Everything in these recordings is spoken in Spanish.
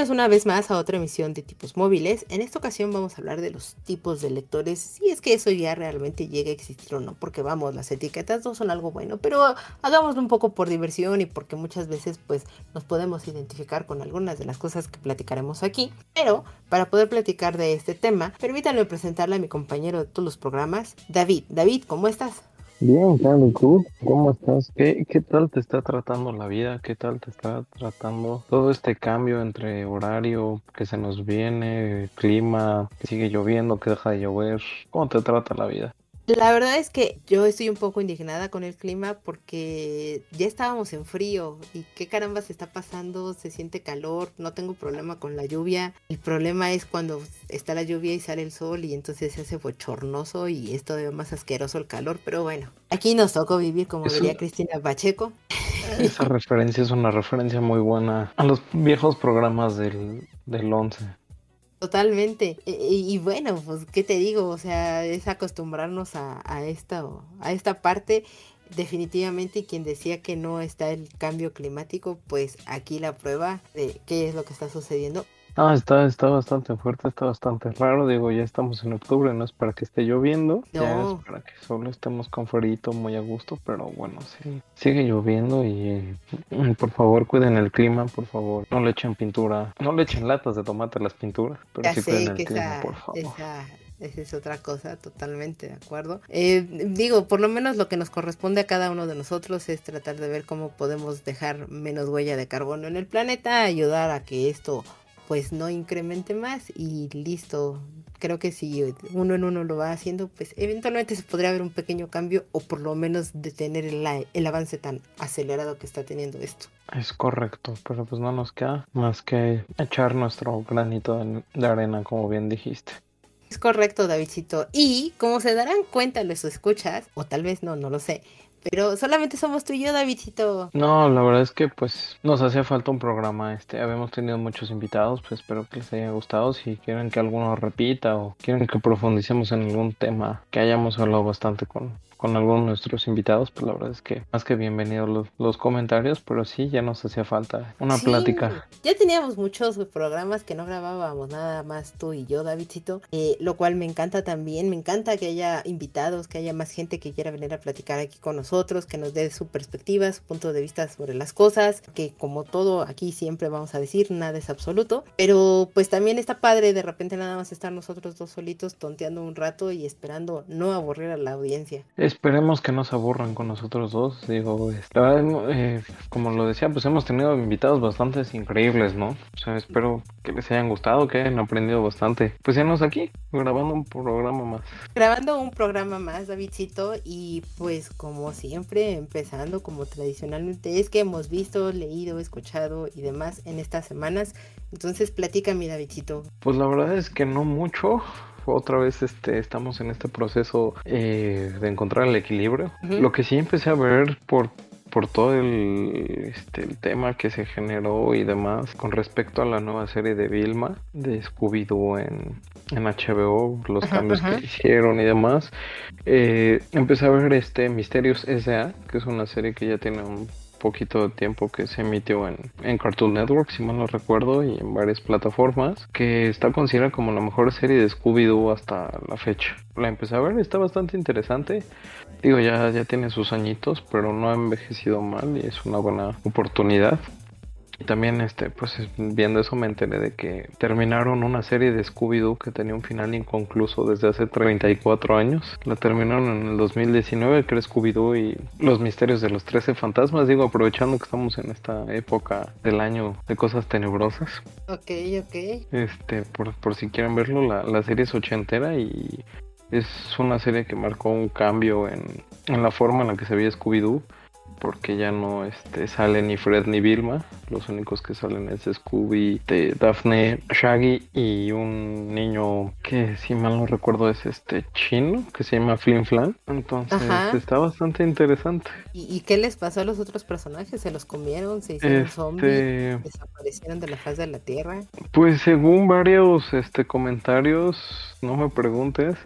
Bienvenidos una vez más a otra emisión de tipos móviles. En esta ocasión vamos a hablar de los tipos de lectores, si es que eso ya realmente llega a existir o no, porque vamos, las etiquetas no son algo bueno, pero hagámoslo un poco por diversión y porque muchas veces pues nos podemos identificar con algunas de las cosas que platicaremos aquí. Pero para poder platicar de este tema, permítanme presentarle a mi compañero de todos los programas, David. David, ¿cómo estás? Bien, Carlos, ¿tú cómo estás? ¿Qué, ¿Qué tal te está tratando la vida? ¿Qué tal te está tratando todo este cambio entre horario que se nos viene, clima, que sigue lloviendo, que deja de llover? ¿Cómo te trata la vida? La verdad es que yo estoy un poco indignada con el clima porque ya estábamos en frío y qué caramba se está pasando, se siente calor, no tengo problema con la lluvia. El problema es cuando está la lluvia y sale el sol y entonces se hace bochornoso y es todavía más asqueroso el calor, pero bueno, aquí nos tocó vivir como diría Cristina Pacheco. Esa referencia es una referencia muy buena a los viejos programas del, del 11. Totalmente. Y, bueno, pues, ¿qué te digo? O sea, es acostumbrarnos a, a, esta, a esta parte. Definitivamente, quien decía que no está el cambio climático, pues aquí la prueba de qué es lo que está sucediendo. Ah, está, está bastante fuerte, está bastante raro. Digo, ya estamos en octubre, no es para que esté lloviendo, ya es para que solo estemos con frío muy a gusto, pero bueno, sí, sigue lloviendo y mm, por favor cuiden el clima, por favor. No le echen pintura, no le echen latas de tomate a las pinturas, pero sí cuiden el clima, por favor. Esa... Esa es otra cosa, totalmente de acuerdo. Eh, digo, por lo menos lo que nos corresponde a cada uno de nosotros es tratar de ver cómo podemos dejar menos huella de carbono en el planeta, ayudar a que esto pues no incremente más y listo. Creo que si uno en uno lo va haciendo, pues eventualmente se podría ver un pequeño cambio o por lo menos detener el, el avance tan acelerado que está teniendo esto. Es correcto, pero pues no nos queda más que echar nuestro granito de arena, como bien dijiste. Es correcto, Davidcito. Y como se darán cuenta los escuchas, o tal vez no, no lo sé, pero solamente somos tú y yo, Davidcito. No, la verdad es que pues nos hacía falta un programa. Este, habíamos tenido muchos invitados, pues espero que les haya gustado. Si quieren que alguno repita o quieren que profundicemos en algún tema que hayamos hablado bastante con, con algunos de nuestros invitados, pues la verdad es que más que bienvenidos los, los comentarios, pero sí, ya nos hacía falta una plática. Ya teníamos muchos programas que no grabábamos nada más tú y yo, Davidcito, eh, lo cual me encanta también, me encanta que haya invitados, que haya más gente que quiera venir a platicar aquí con nosotros, que nos dé su perspectiva, su punto de vista sobre las cosas, que como todo aquí siempre vamos a decir, nada es absoluto, pero pues también está padre de repente nada más estar nosotros dos solitos tonteando un rato y esperando no aburrir a la audiencia. Esperemos que no se aburran con nosotros dos. Digo, eh, como lo decía, pues hemos tenido invitados bastante increíbles, ¿no? O sea, espero que les hayan gustado, que hayan aprendido bastante. Pues ya nos aquí, grabando un programa más. Grabando un programa más, Davidcito, y pues como siempre, empezando como tradicionalmente, es que hemos visto, leído, escuchado y demás en estas semanas. Entonces, platícame, Davidcito. Pues la verdad es que no mucho otra vez este, estamos en este proceso eh, de encontrar el equilibrio. Lo que sí empecé a ver por por todo el, este, el tema que se generó y demás con respecto a la nueva serie de Vilma de Scooby-Doo en, en, HBO, los cambios que hicieron y demás. Eh, empecé a ver este Misterios S.A., que es una serie que ya tiene un poquito de tiempo que se emitió en, en Cartoon Network, si mal no recuerdo, y en varias plataformas, que está considerada como la mejor serie de Scooby-Doo hasta la fecha. La empecé a ver, está bastante interesante. Digo, ya, ya tiene sus añitos, pero no ha envejecido mal y es una buena oportunidad. Y también, este, pues viendo eso me enteré de que terminaron una serie de Scooby-Doo que tenía un final inconcluso desde hace 34 años. La terminaron en el 2019, que era Scooby-Doo y los misterios de los 13 fantasmas. Digo, aprovechando que estamos en esta época del año de cosas tenebrosas. Ok, ok. Este, por, por si quieren verlo, la, la serie es ochentera y es una serie que marcó un cambio en, en la forma en la que se veía Scooby-Doo porque ya no este, sale ni Fred ni Vilma. Los únicos que salen es Scooby, de Daphne, Shaggy y un niño que si mal no recuerdo es este chino que se llama Flin Flan. Entonces está bastante interesante. ¿Y, qué les pasó a los otros personajes? ¿Se los comieron? ¿Se hicieron este... zombies? ¿Desaparecieron de la faz de la Tierra? Pues según varios este, comentarios, no me preguntes,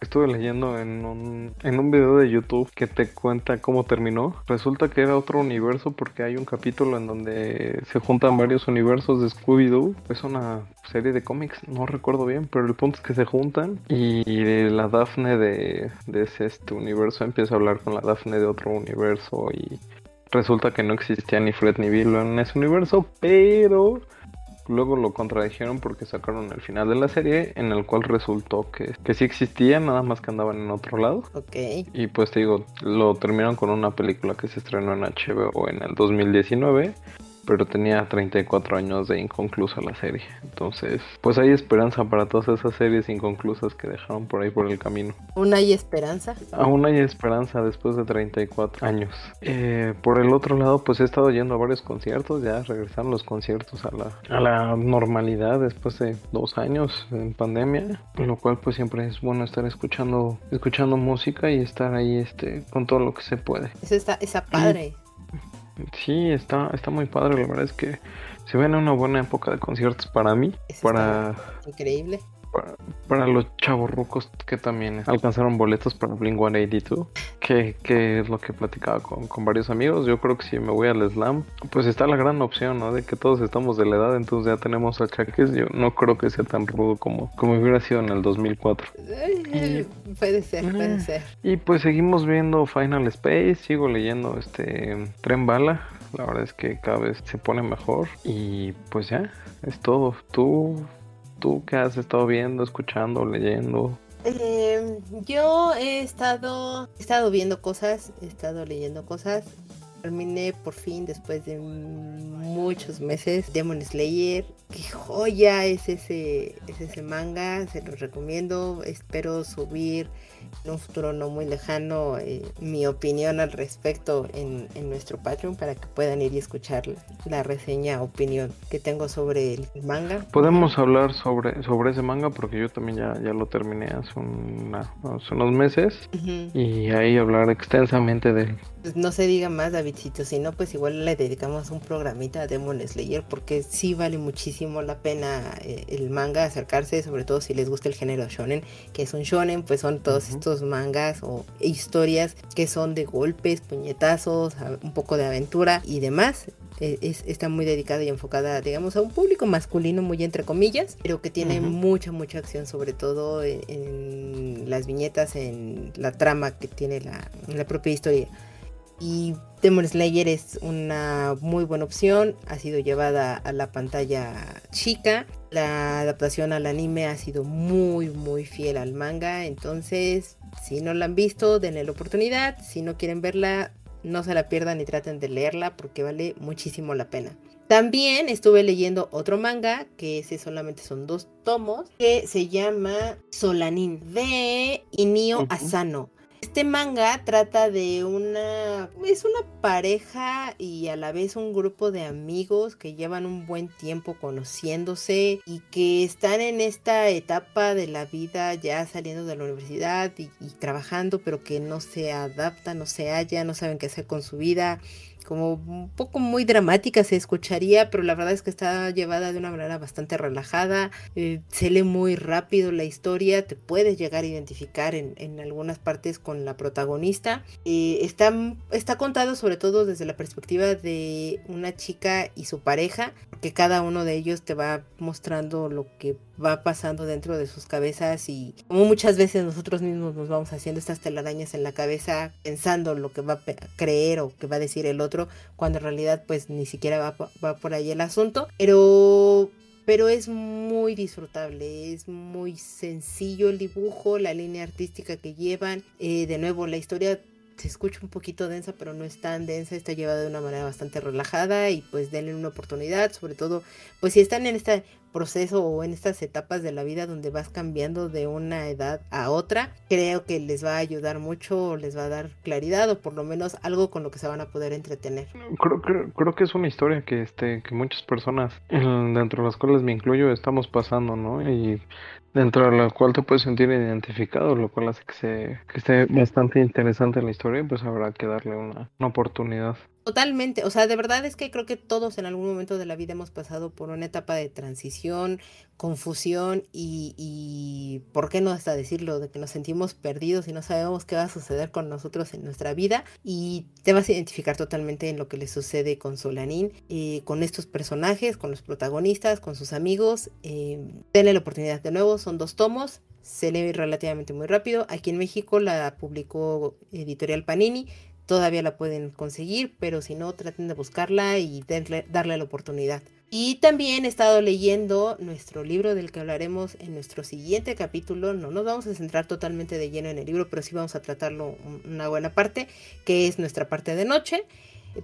estuve leyendo en un, en un video de YouTube que te cuenta cómo terminó. Resulta que era otro universo porque hay un capítulo en donde se juntan varios universos de Scooby-Doo. Es una serie de cómics, no recuerdo bien, pero el punto es que se juntan y la Daphne de, de ese este universo empieza a hablar con la Daphne de otro universo y resulta que no existía ni Fred ni Bill en ese universo, pero Luego lo contradijeron porque sacaron el final de la serie en el cual resultó que, que sí existía, nada más que andaban en otro lado. Ok. Y pues te digo, lo terminaron con una película que se estrenó en HBO en el 2019 pero tenía 34 años de inconclusa la serie. Entonces, pues hay esperanza para todas esas series inconclusas que dejaron por ahí por el camino. ¿Aún hay esperanza? Aún hay esperanza después de 34 años. Eh, por el otro lado, pues he estado yendo a varios conciertos, ya regresaron los conciertos a la, a la normalidad después de dos años en pandemia, lo cual pues siempre es bueno estar escuchando, escuchando música y estar ahí este, con todo lo que se puede. Eso está, esa padre. Sí, está, está muy padre. La verdad es que se ven una buena época de conciertos para mí. para. Increíble para, los chavos rucos que también alcanzaron boletos para Blink 182, que, que es lo que platicaba con, con, varios amigos. Yo creo que si me voy al slam, pues está la gran opción, ¿no? De que todos estamos de la edad, entonces ya tenemos achaques. Yo no creo que sea tan rudo como, como hubiera sido en el 2004. puede ser, puede ser. Y pues seguimos viendo Final Space, sigo leyendo este Tren Bala. La verdad es que cada vez se pone mejor. Y pues ya, es todo. Tú ¿Tú qué has estado viendo, escuchando, leyendo? Em, yo he estado, he estado viendo cosas, he estado leyendo cosas. Terminé por fin después de muchos meses Demon Slayer. Qué joya es ese, es ese manga, se los recomiendo. Espero subir en un futuro no muy lejano eh, mi opinión al respecto en, nuestro Patreon para que puedan ir y escuchar la, reseña, opinión que tengo sobre el manga. Podemos hablar sobre, sobre ese manga porque yo también ya, ya lo terminé hace, unos meses y ahí hablar extensamente de él. Pues no se diga más, Davidcito, si no, pues igual le dedicamos un programita a Demon Slayer porque sí vale muchísimo la pena eh, el manga acercarse, sobre todo si les gusta el género shonen, que es un shonen, pues son todos estos mangas o historias que son de golpes, puñetazos, un poco de aventura y demás. E, está muy dedicada y enfocada, digamos, a un público masculino, muy entre comillas, pero que tiene mucha, mucha acción, sobre todo en, las viñetas, en la trama que tiene la, la propia historia. Y Demon Slayer es una muy buena opción, ha sido llevada a la pantalla chica, la adaptación al anime ha sido muy muy fiel al manga, entonces si no la han visto, denle la oportunidad, si no quieren verla, no se la pierdan y traten de leerla porque vale muchísimo la pena. También estuve leyendo otro manga, que ese solamente son dos tomos, que se llama Solanin de Inio Asano. Este manga trata de una es una pareja y a la vez un grupo de amigos que llevan un buen tiempo conociéndose y que están en esta etapa de la vida ya saliendo de la universidad y, trabajando pero que no se adaptan, no se hallan, no saben qué hacer con su vida como un poco muy dramática se escucharía, pero la verdad es que está llevada de una manera bastante relajada, eh, se lee muy rápido la historia, te puedes llegar a identificar en, algunas partes con la protagonista. Eh, está, está contado sobre todo desde la perspectiva de una chica y su pareja, que cada uno de ellos te va mostrando lo que va pasando dentro de sus cabezas y como muchas veces nosotros mismos nos vamos haciendo estas telarañas en la cabeza pensando lo que va a creer o que va a decir el otro cuando en realidad pues ni siquiera va, va por ahí el asunto. Pero pero es muy disfrutable, es muy sencillo el dibujo, la línea artística que llevan, eh, de nuevo la historia se escucha un poquito densa, pero no es tan densa, está llevada de una manera bastante relajada y pues denle una oportunidad, sobre todo pues si están en esta proceso o en estas etapas de la vida donde vas cambiando de una edad a otra, creo que les va a ayudar mucho, les va a dar claridad o por lo menos algo con lo que se van a poder entretener. Creo, creo, creo que es una historia que, este, que muchas personas, dentro de las cuales me incluyo, estamos pasando, ¿no? Y dentro de la cual te puedes sentir identificado, lo cual hace que, se, que esté bastante interesante la historia y pues habrá que darle una, una oportunidad. Totalmente, o sea, de verdad es que creo que todos en algún momento de la vida hemos pasado por una etapa de transición, confusión y, y, ¿por qué no hasta decirlo? De que nos sentimos perdidos y no sabemos qué va a suceder con nosotros en nuestra vida y te vas a identificar totalmente en lo que le sucede con Solanín, eh, con estos personajes, con los protagonistas, con sus amigos. Eh, denle la oportunidad de nuevo, son dos tomos, se lee relativamente muy rápido. Aquí en México la publicó Editorial Panini todavía la pueden conseguir, pero si no, traten de buscarla y darle, la oportunidad. Y también he estado leyendo nuestro libro del que hablaremos en nuestro siguiente capítulo. No nos vamos a centrar totalmente de lleno en el libro, pero sí vamos a tratarlo una buena parte, que es nuestra parte de noche.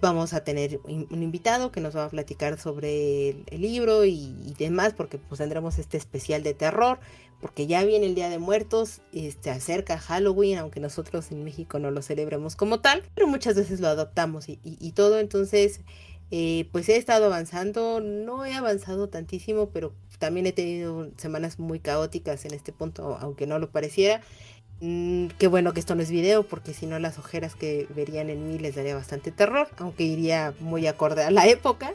Vamos a tener un invitado que nos va a platicar sobre el, libro y, y, demás, porque pues tendremos este especial de terror porque ya viene el Día de Muertos, este, acerca Halloween, aunque nosotros en México no lo celebremos como tal, pero muchas veces lo adoptamos y, todo, entonces, eh, pues he estado avanzando, no he avanzado tantísimo, pero también he tenido semanas muy caóticas en este punto, aunque no lo pareciera. Mm, qué bueno que esto no es video, porque si no las ojeras que verían en mí les daría bastante terror, aunque iría muy acorde a la época.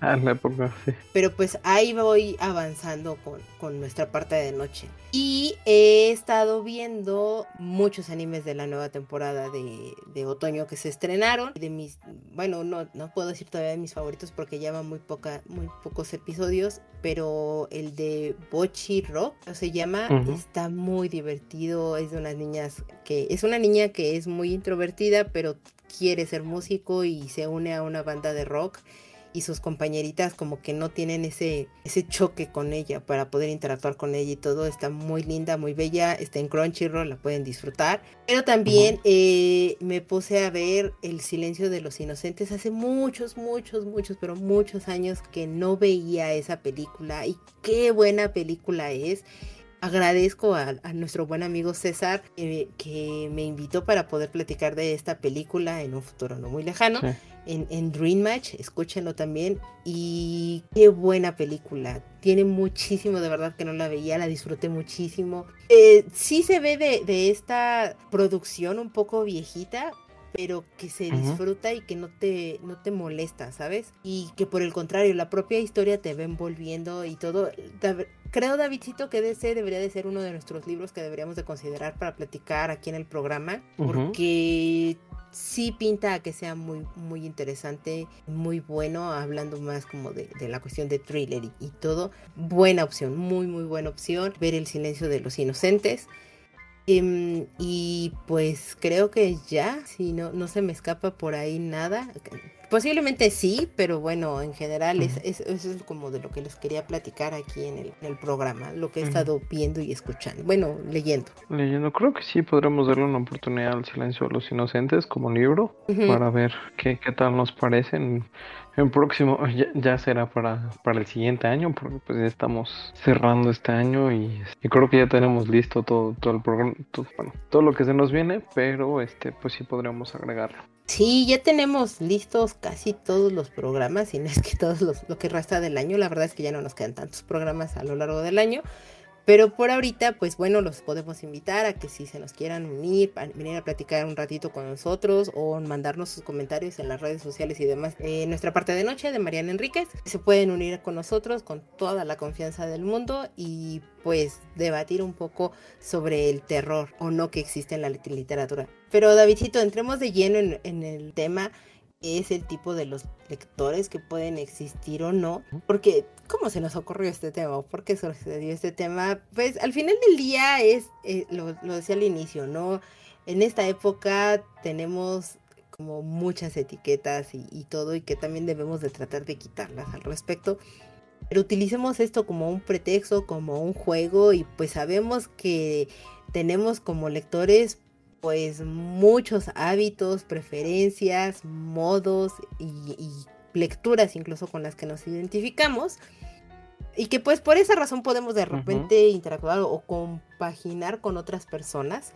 Ah, la época, sí. Pero pues ahí voy avanzando con, con, nuestra parte de noche. Y he estado viendo muchos animes de la nueva temporada de, de otoño que se estrenaron. De mis, bueno, no, no puedo decir todavía de mis favoritos porque lleva muy, poca, muy pocos episodios. Pero el de Bochi Rock se llama, está muy divertido. Es de unas niñas que es una niña que es muy introvertida, pero quiere ser músico y se une a una banda de rock y sus compañeritas como que no tienen ese, ese choque con ella para poder interactuar con ella y todo. Está muy linda, muy bella, está en Crunchyroll, la pueden disfrutar. Pero también eh, me puse a ver El silencio de los inocentes hace muchos, muchos, muchos, pero muchos años que no veía esa película y qué buena película es agradezco a, nuestro buen amigo César eh, que me invitó para poder platicar de esta película en un futuro no muy lejano. En, en, Dream Match, escúchenlo también. Y qué buena película. Tiene muchísimo, de verdad que no la veía, la disfruté muchísimo. Eh, sí se ve de, de esta producción un poco viejita, pero que se disfruta y que no te, no te molesta, ¿sabes? Y que por el contrario, la propia historia te va envolviendo y todo. Creo, Davidcito, que ese debería de ser uno de nuestros libros que deberíamos de considerar para platicar aquí en el programa, porque sí pinta a que sea muy, muy interesante, muy bueno, hablando más como de, la cuestión de thriller y, y, todo. Buena opción, muy, muy buena opción. Ver el silencio de los inocentes. Em, y pues creo que ya, si no, no se me escapa por ahí nada. Posiblemente sí, pero bueno, en general es, eso es como de lo que les quería platicar aquí en el, en el programa, lo que he estado viendo y escuchando, bueno, leyendo. Leyendo, creo que sí podremos darle una oportunidad al silencio de los inocentes como libro para ver qué, qué tal nos parecen. El próximo ya, será para, para el siguiente año, porque pues ya estamos cerrando este año y, creo que ya tenemos listo todo, todo el programa, todo, todo lo que se nos viene, pero este pues sí podríamos agregarlo. Sí, ya tenemos listos casi todos los programas, y no es que todos los, lo que resta del año, la verdad es que ya no nos quedan tantos programas a lo largo del año, pero por ahorita, pues bueno, los podemos invitar a que si se nos quieran unir, venir a platicar un ratito con nosotros o mandarnos sus comentarios en las redes sociales y demás. En nuestra parte de noche de Mariana Enríquez, se pueden unir con nosotros con toda la confianza del mundo y pues debatir un poco sobre el terror o no que existe en la literatura. Pero Davidcito, entremos de lleno en, en el tema es el tipo de los lectores que pueden existir o no, porque ¿cómo se nos ocurrió este tema? ¿Por qué sucedió este tema? Pues al final del día es, eh, lo, decía al inicio, ¿no? En esta época tenemos como muchas etiquetas y, y, todo y que también debemos de tratar de quitarlas al respecto. Pero utilicemos esto como un pretexto, como un juego y pues sabemos que tenemos como lectores pues muchos hábitos, preferencias, modos y, lecturas incluso con las que nos identificamos. y que pues por esa razón podemos de repente interactuar o compaginar con otras personas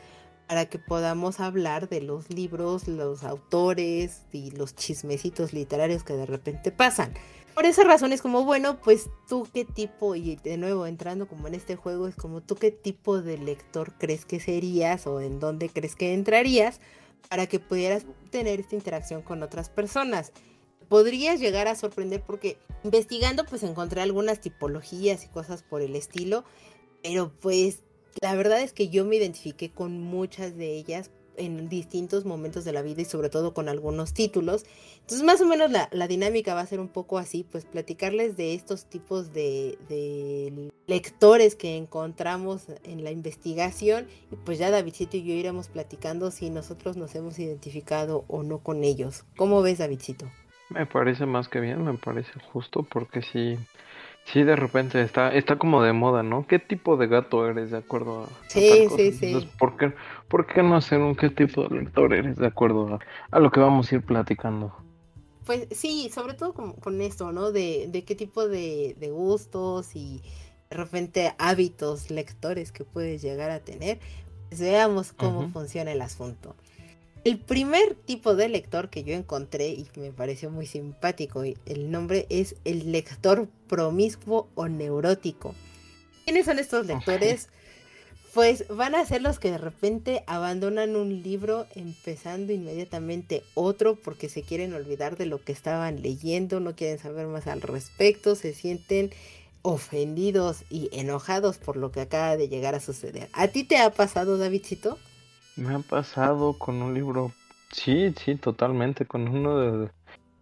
para que podamos hablar de los libros, los autores y los chismecitos literarios que de repente pasan. Por esa razón es como, bueno, pues tú qué tipo, y de nuevo entrando como en este juego, es como tú qué tipo de lector crees que serías o en dónde crees que entrarías para que pudieras tener esta interacción con otras personas. Podrías llegar a sorprender porque investigando pues encontré algunas tipologías y cosas por el estilo, pero pues la verdad es que yo me identifiqué con muchas de ellas en distintos momentos de la vida y sobre todo con algunos títulos. Entonces más o menos la, dinámica va a ser un poco así, pues platicarles de estos tipos de, lectores que encontramos en la investigación y pues ya Davidcito y yo iremos platicando si nosotros nos hemos identificado o no con ellos. ¿Cómo ves Davidcito? Me parece más que bien, me parece justo porque si... Sí, de repente está, está como de moda, ¿no? ¿Qué tipo de gato eres de acuerdo a, Sí, sí, sí. ¿por qué, ¿por qué no hacer un qué tipo de lector eres de acuerdo a, lo que vamos a ir platicando? Pues sí, sobre todo con, esto, ¿no? De, de qué tipo de, de, gustos y de repente hábitos lectores que puedes llegar a tener. Pues veamos cómo funciona el asunto. El primer tipo de lector que yo encontré y me pareció muy simpático, el nombre es el lector promiscuo o neurótico. ¿Quiénes son estos lectores? Pues van a ser los que de repente abandonan un libro empezando inmediatamente otro porque se quieren olvidar de lo que estaban leyendo, no quieren saber más al respecto, se sienten ofendidos y enojados por lo que acaba de llegar a suceder. ¿A ti te ha pasado, Davidcito? Me ha pasado con un libro, sí, sí, totalmente, con uno de...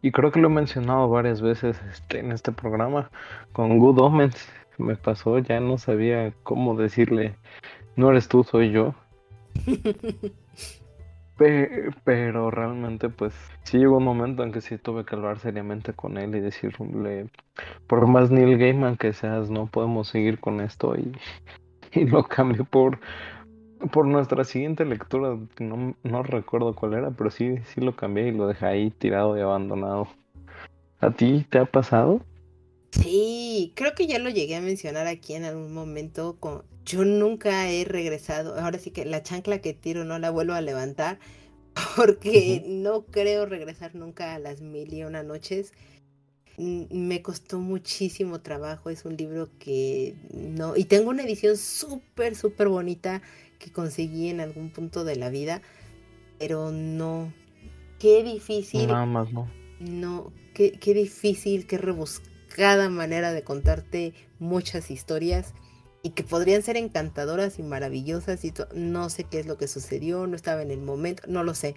Y creo que lo he mencionado varias veces este, en este programa, con Good Omens. Me pasó, ya no sabía cómo decirle, no eres tú, soy yo. pero realmente, pues, sí llegó un momento en que sí tuve que hablar seriamente con él y decirle, por más Neil Gaiman que seas, no podemos seguir con esto. Y, y lo cambié por por nuestra siguiente lectura, no, no, recuerdo cuál era, pero sí, sí lo cambié y lo dejé ahí tirado y abandonado. ¿A ti te ha pasado? Sí, creo que ya lo llegué a mencionar aquí en algún momento. Con... Yo nunca he regresado, ahora sí que la chancla que tiro no la vuelvo a levantar porque no creo regresar nunca a las mil y una noches. Me costó muchísimo trabajo, es un libro que no... Y tengo una edición súper, súper bonita que conseguí en algún punto de la vida, pero no. Qué difícil. Nada más no. No, qué, qué difícil, qué rebuscada manera de contarte muchas historias y que podrían ser encantadoras y maravillosas y no sé qué es lo que sucedió, no estaba en el momento, no lo sé.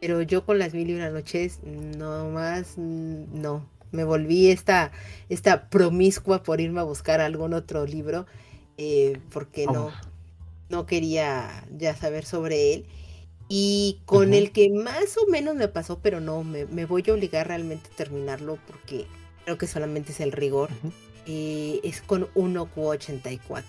Pero yo con las mil y una noches, no más, no. Me volví esta, esta promiscua por irme a buscar algún otro libro, eh, porque no, no quería ya saber sobre él. Y con el que más o menos me pasó, pero no, me, voy a obligar realmente a terminarlo porque creo que solamente es el rigor. Eh, es con 1Q84.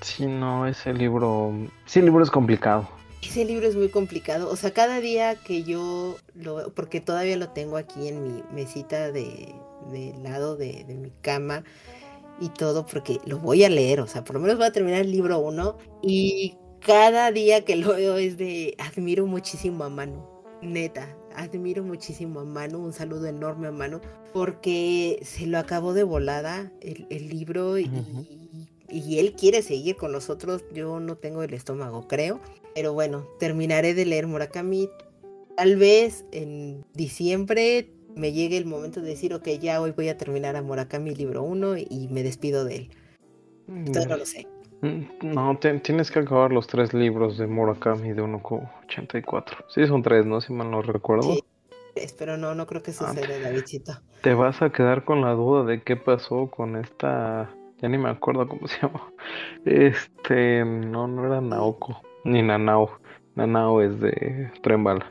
Sí, no, ese libro. Sí, el libro es complicado. Ese libro es muy complicado. O sea, cada día que yo lo. Porque todavía lo tengo aquí en mi mesita de, lado de, de mi cama y todo porque lo voy a leer, o sea, por lo menos voy a terminar el libro uno y cada día que lo veo es de admiro muchísimo a Manu, neta, admiro muchísimo a Manu, un saludo enorme a Manu, porque se lo acabó de volada el, libro y, y, él quiere seguir con nosotros, yo no tengo el estómago, creo, pero bueno, terminaré de leer Murakami, tal vez en diciembre me llegue el momento de decir, ok, ya hoy voy a terminar a Murakami libro 1 y me despido de él. Entonces no lo sé. Mm, no, tienes que acabar los tres libros de Murakami de 1.84. Sí, son tres, ¿no? Si mal no recuerdo. Sí, pero no, no creo que ah, suceda, Davidcito. Te vas a quedar con la duda de qué pasó con esta... Ya ni me acuerdo cómo se llama. Este... No, no era Naoko. Ni Nanao. Nanao es de Trembala.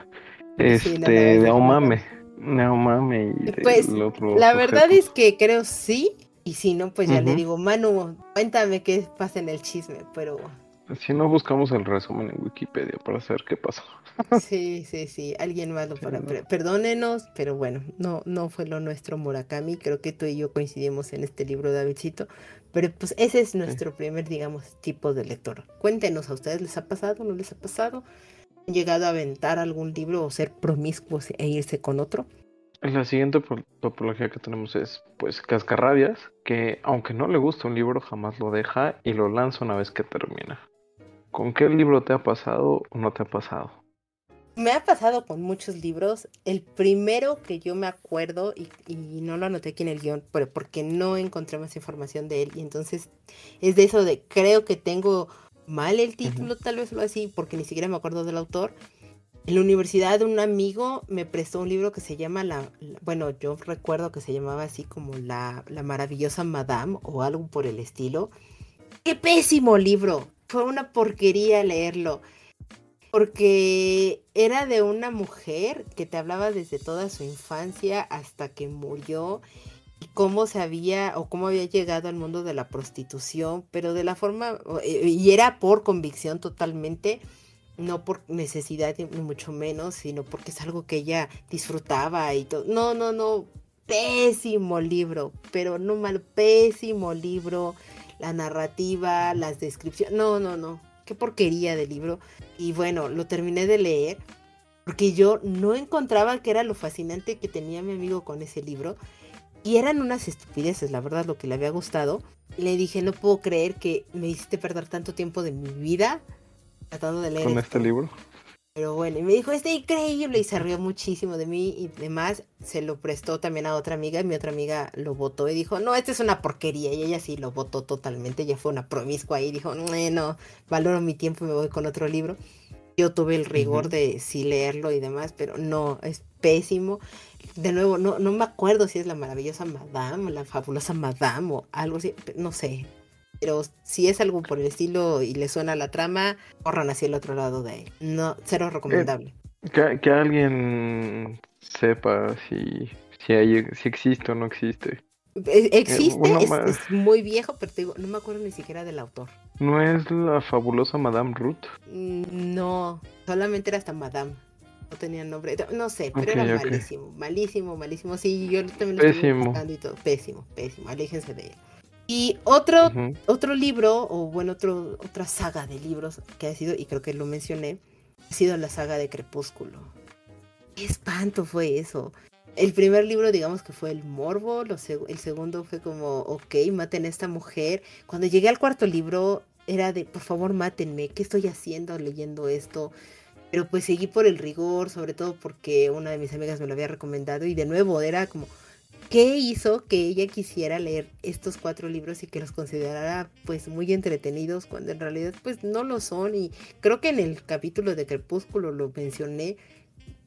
Este... de Omame. No mames. Pues la verdad es que creo sí. Y si no, pues ya le digo, Manu, cuéntame qué pasa en el chisme. Pero Si no buscamos el resumen en Wikipedia para saber qué pasó. Sí, sí, sí. Alguien malo para. Perdónenos, pero bueno, no, no fue lo nuestro Murakami. Creo que tú y yo coincidimos en este libro, Davidcito. Pero pues ese es nuestro primer, digamos, tipo de lector. Cuéntenos, ¿a ustedes les ha pasado? ¿No les ha pasado? ¿Han llegado a aventar algún libro o ser promiscuos e irse con otro? La siguiente topología que tenemos es, pues, Cascarrabias, que aunque no le gusta un libro, jamás lo deja y lo lanza una vez que termina. ¿Con qué libro te ha pasado o no te ha pasado? Me ha pasado con muchos libros. El primero que yo me acuerdo, y, no lo anoté aquí en el guion, pero porque no encontré más información de él, y entonces es de eso de creo que tengo mal el título, tal vez lo así, porque ni siquiera me acuerdo del autor en la universidad un amigo me prestó un libro que se llama la, bueno, yo recuerdo que se llamaba así como la, la maravillosa Madame o algo por el estilo. ¡Qué pésimo libro! Fue una porquería leerlo. Porque era de una mujer que te hablaba desde toda su infancia hasta que murió cómo se había o cómo había llegado al mundo de la prostitución, pero de la forma, y era por convicción totalmente no por necesidad ni mucho menos, sino porque es algo que ella disfrutaba y todo. No, no, no, pésimo libro, pero no mal, pésimo libro, la narrativa, las descripciones, no, no, no, qué porquería de libro. Y bueno, lo terminé de leer porque yo no encontraba que era lo fascinante que tenía mi amigo con ese libro. Y eran unas estupideces, la verdad, lo que le había gustado. Le dije, no puedo creer que me hiciste perder tanto tiempo de mi vida tratando de leer. Con este libro. Pero bueno, y me dijo, está increíble y se rió muchísimo de mí y demás. Se lo prestó también a otra amiga y mi otra amiga lo votó y dijo, no, este es una porquería. Y ella sí lo votó totalmente, ella fue una promiscua y dijo, no, valoro mi tiempo y me voy con otro libro. Yo tuve el rigor de sí leerlo y demás, pero no, es pésimo. De nuevo, no, no me acuerdo si es la maravillosa Madame, la fabulosa Madame o algo así, no sé, pero si es algo por el estilo y le suena la trama, corran hacia el otro lado de él. No, cero recomendable. Eh, que, alguien sepa si, si, hay, si existe o no existe. Eh, existe, es, muy viejo, pero te digo, no me acuerdo ni siquiera del autor. ¿No es la fabulosa Madame Ruth? Mm, no, solamente era hasta Madame. No tenía nombre. No sé, pero era malísimo, malísimo, malísimo. Sí, yo también lo estoy buscando y todo. Pésimo, pésimo. Aléjense de él. Y otro, otro libro, o bueno, otro, otra saga de libros que ha sido, y creo que lo mencioné, ha sido la saga de Crepúsculo. Qué espanto fue eso. El primer libro, digamos que fue el morbo, el segundo fue como, ok, maten a esta mujer. Cuando llegué al cuarto libro, era de, por favor, mátenme, ¿qué estoy haciendo leyendo esto? Pero pues seguí por el rigor, sobre todo porque una de mis amigas me lo había recomendado y de nuevo era como, ¿Qué hizo que ella quisiera leer estos cuatro libros y que los considerara pues muy entretenidos cuando en realidad pues no lo son? Y creo que en el capítulo de Crepúsculo lo mencioné.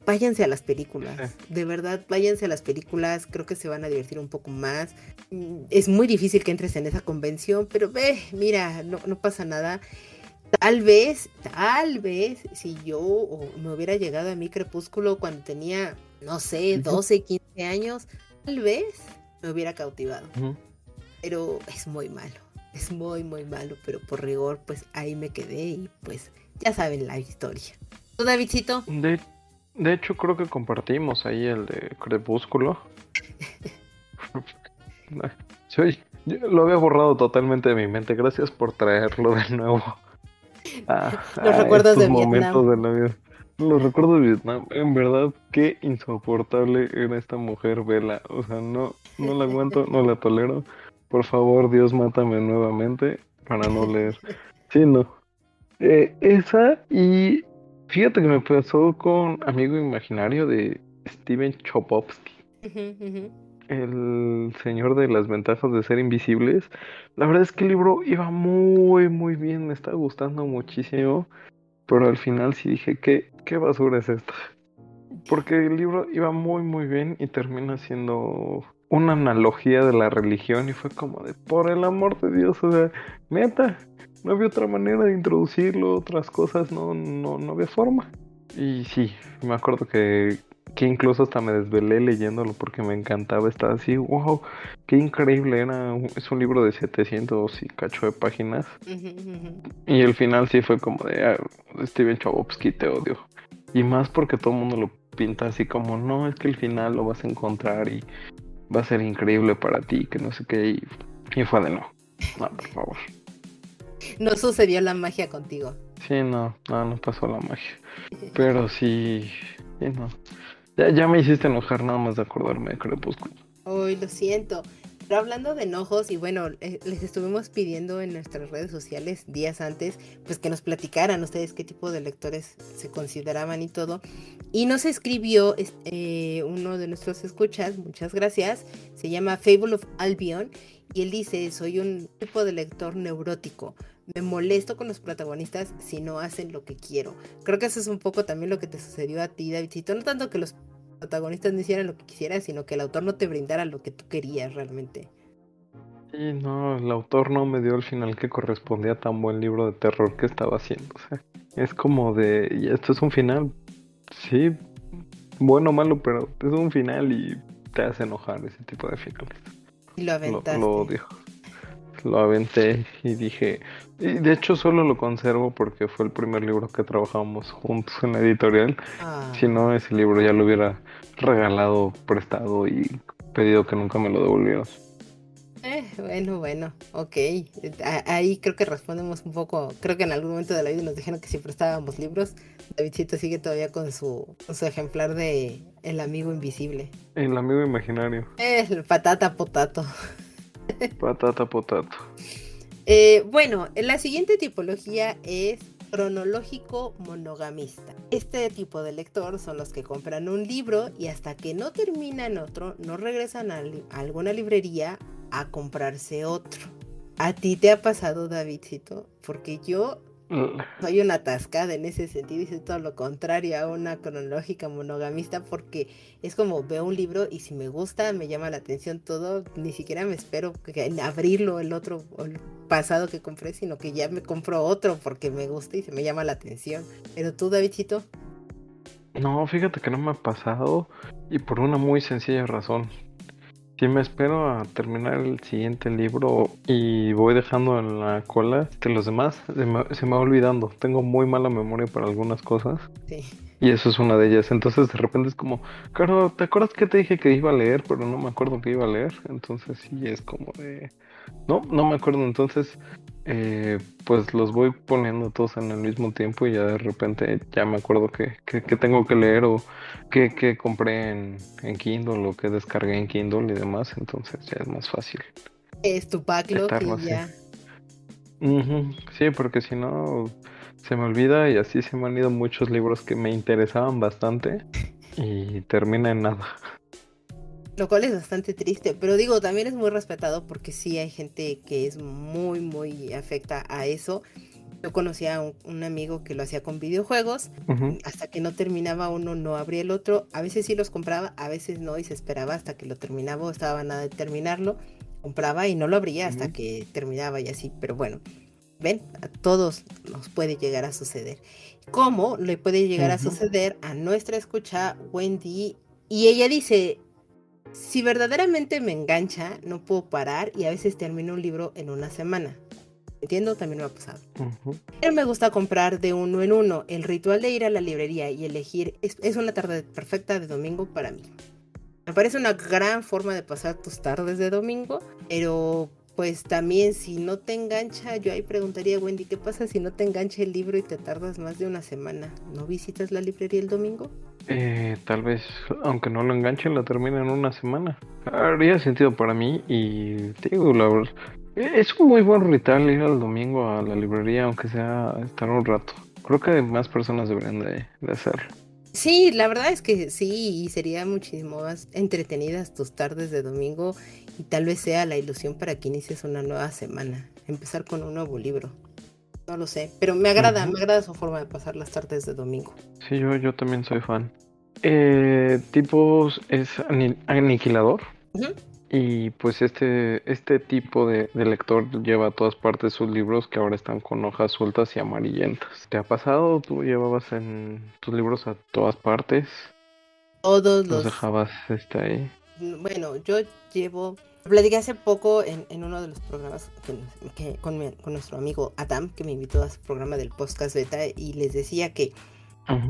Váyanse a las películas, de verdad, váyanse a las películas, creo que se van a divertir un poco más. Mm, es muy difícil que entres en esa convención, pero ve, mira, no, no pasa nada. Tal vez, tal vez, si yo me hubiera llegado a mi crepúsculo cuando tenía, no sé, 12, 15 años, tal vez me hubiera cautivado. Pero es muy malo. Es muy, muy malo. Pero por rigor, pues ahí me quedé y pues ya saben la historia. ¿Tú, Davidcito? De, de hecho, creo que compartimos ahí el de Crepúsculo. Soy, lo había borrado totalmente de mi mente. Gracias por traerlo de nuevo. Los recuerdos de momentos De la vida. Los recuerdo de Vietnam, en verdad, qué insoportable era esta mujer Vela. O sea, no, no la aguanto, no la tolero. Por favor, Dios, mátame nuevamente para no leer. Sí, no. Eh, esa y fíjate que me pasó con Amigo Imaginario de Steven Chopovsky. El señor de las ventajas de ser invisibles. La verdad es que el libro iba muy, muy bien. Me está gustando muchísimo. Pero al final sí dije, ¿qué, qué basura es esta? Porque el libro iba muy muy bien y termina siendo una analogía de la religión y fue como de, por el amor de Dios, o sea, neta, no había otra manera de introducirlo, otras cosas, no, no, no había forma. Y sí, me acuerdo que que incluso hasta me desvelé leyéndolo porque me encantaba, estaba así, wow, qué increíble, era es un libro de 700 y cacho de páginas. Y el final sí fue como de, ah, Steven Chbosky te odio. Y más porque todo el mundo lo pinta así como, no, es que el final lo vas a encontrar y va a ser increíble para ti, que no sé qué, y, y fue de no, no, por favor. No sucedió la magia contigo. Sí, no, no, no pasó la magia. Pero sí, sí, no. Ya, ya me hiciste enojar nada más de acordarme de Crepúsculo. Uy, lo siento. Pero hablando de enojos, y bueno, eh, les estuvimos pidiendo en nuestras redes sociales días antes, pues que nos platicaran ustedes qué tipo de lectores se consideraban y todo. Y nos escribió eh, uno de nuestros escuchas, muchas gracias, se llama Fable of Albion, y él dice, soy un tipo de lector neurótico. Me molesto con los protagonistas si no hacen lo que quiero. Creo que eso es un poco también lo que te sucedió a ti, Davidcito. No tanto que los protagonistas no hicieran lo que quisieran, sino que el autor no te brindara lo que tú querías realmente. Sí, no, el autor no me dio el final que correspondía a tan buen libro de terror que estaba haciendo. O sea, es como de, y esto es un final, sí, bueno o malo, pero es un final y te hace enojar ese tipo de finales. Y lo aventaste. Lo, lo, lo aventé y dije, y de hecho solo lo conservo porque fue el primer libro que trabajamos juntos en la editorial. Ah. Si no, ese libro ya lo hubiera regalado, prestado y pedido que nunca me lo devolvieran. Eh, bueno, bueno, ok. Ahí creo que respondemos un poco. Creo que en algún momento de la vida nos dijeron que si prestábamos libros. Davidcito sigue todavía con su, con su ejemplar de El amigo invisible. El amigo imaginario. El patata potato. Patata potato. Eh, bueno, la siguiente tipología es cronológico monogamista. Este tipo de lector son los que compran un libro y hasta que no terminan otro, no regresan a, alguna librería a comprarse otro. ¿A ti te ha pasado, Davidcito? Porque yo soy una atascada en ese sentido, y todo lo contrario a una cronológica monogamista porque es como veo un libro y si me gusta, me llama la atención todo, ni siquiera me espero en abrirlo el otro el pasado que compré, sino que ya me compro otro porque me gusta y se me llama la atención. Pero tú, Davidcito. No, fíjate que no me ha pasado y por una muy sencilla razón. Si me espero a terminar el siguiente libro y voy dejando en la cola de los demás, se me, va olvidando. Tengo muy mala memoria para algunas cosas. Sí. Y eso es una de ellas. Entonces de repente es como, claro, ¿te acuerdas que te dije que iba a leer, pero no me acuerdo que iba a leer? Entonces sí es como de... No, no me acuerdo. Entonces eh, pues los voy poniendo todos en el mismo tiempo y ya de repente ya me acuerdo que, tengo que leer o que, compré en, en, Kindle o que descargué en Kindle y demás, entonces ya es más fácil. Es tu backlog y ya. Sí, porque si no se me olvida y así se me han ido muchos libros que me interesaban bastante y termina en nada. Lo cual es bastante triste, pero digo, también es muy respetado porque sí hay gente que es muy, muy afecta a eso. Yo conocía a un, amigo que lo hacía con videojuegos, hasta que no terminaba uno no abría el otro, a veces sí los compraba, a veces no y se esperaba hasta que lo terminaba o estaba nada de terminarlo, compraba y no lo abría hasta que terminaba y así, pero bueno, ven, a todos nos puede llegar a suceder. ¿Cómo le puede llegar a suceder a nuestra escucha Wendy? Y ella dice, si verdaderamente me engancha, no puedo parar y a veces termino un libro en una semana. Entiendo, también me ha pasado. Él me gusta comprar de uno en uno. El ritual de ir a la librería y elegir es, una tarde perfecta de domingo para mí. Me parece una gran forma de pasar tus tardes de domingo, pero pues también si no te engancha, yo ahí preguntaría, Wendy, ¿qué pasa si no te engancha el libro y te tardas más de una semana? ¿No visitas la librería el domingo? Eh, tal vez, aunque no lo enganche, lo termine en una semana. Haría sentido para mí y digo, la verdad, es un muy buen ritual ir al domingo a la librería, aunque sea estar un rato. Creo que más personas deberían de, hacerlo. Sí, la verdad es que sí, y sería muchísimo más entretenidas tus tardes de domingo y tal vez sea la ilusión para que inicies una nueva semana, empezar con un nuevo libro. No lo sé, pero me agrada, me agrada su forma de pasar las tardes de domingo. Sí, yo, yo también soy fan. Eh, tipos es aniquilador. Y pues este, este tipo de, lector lleva a todas partes sus libros que ahora están con hojas sueltas y amarillentas. ¿Te ha pasado? ¿Tú llevabas en tus libros a todas partes? Todos los... dejabas este ahí. Bueno, yo llevo... Platiqué hace poco en, uno de los programas que, con, nuestro amigo Adam, que me invitó a su programa del podcast beta, y les decía que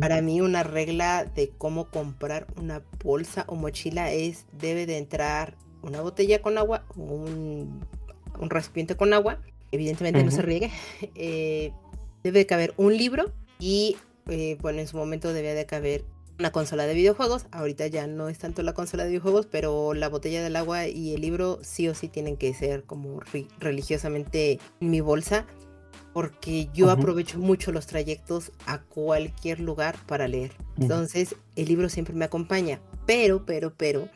para mí una regla de cómo comprar una bolsa o mochila es debe de entrar una botella con agua, un, un recipiente con agua, evidentemente no se riegue, eh, debe de caber un libro y eh, bueno, en su momento debía de caber una consola de videojuegos. Ahorita ya no es tanto la consola de videojuegos, pero la botella del agua y el libro sí o sí tienen que ser como religiosamente en mi bolsa. Porque yo aprovecho mucho los trayectos a cualquier lugar para leer. Entonces, el libro siempre me acompaña. Pero, pero, pero,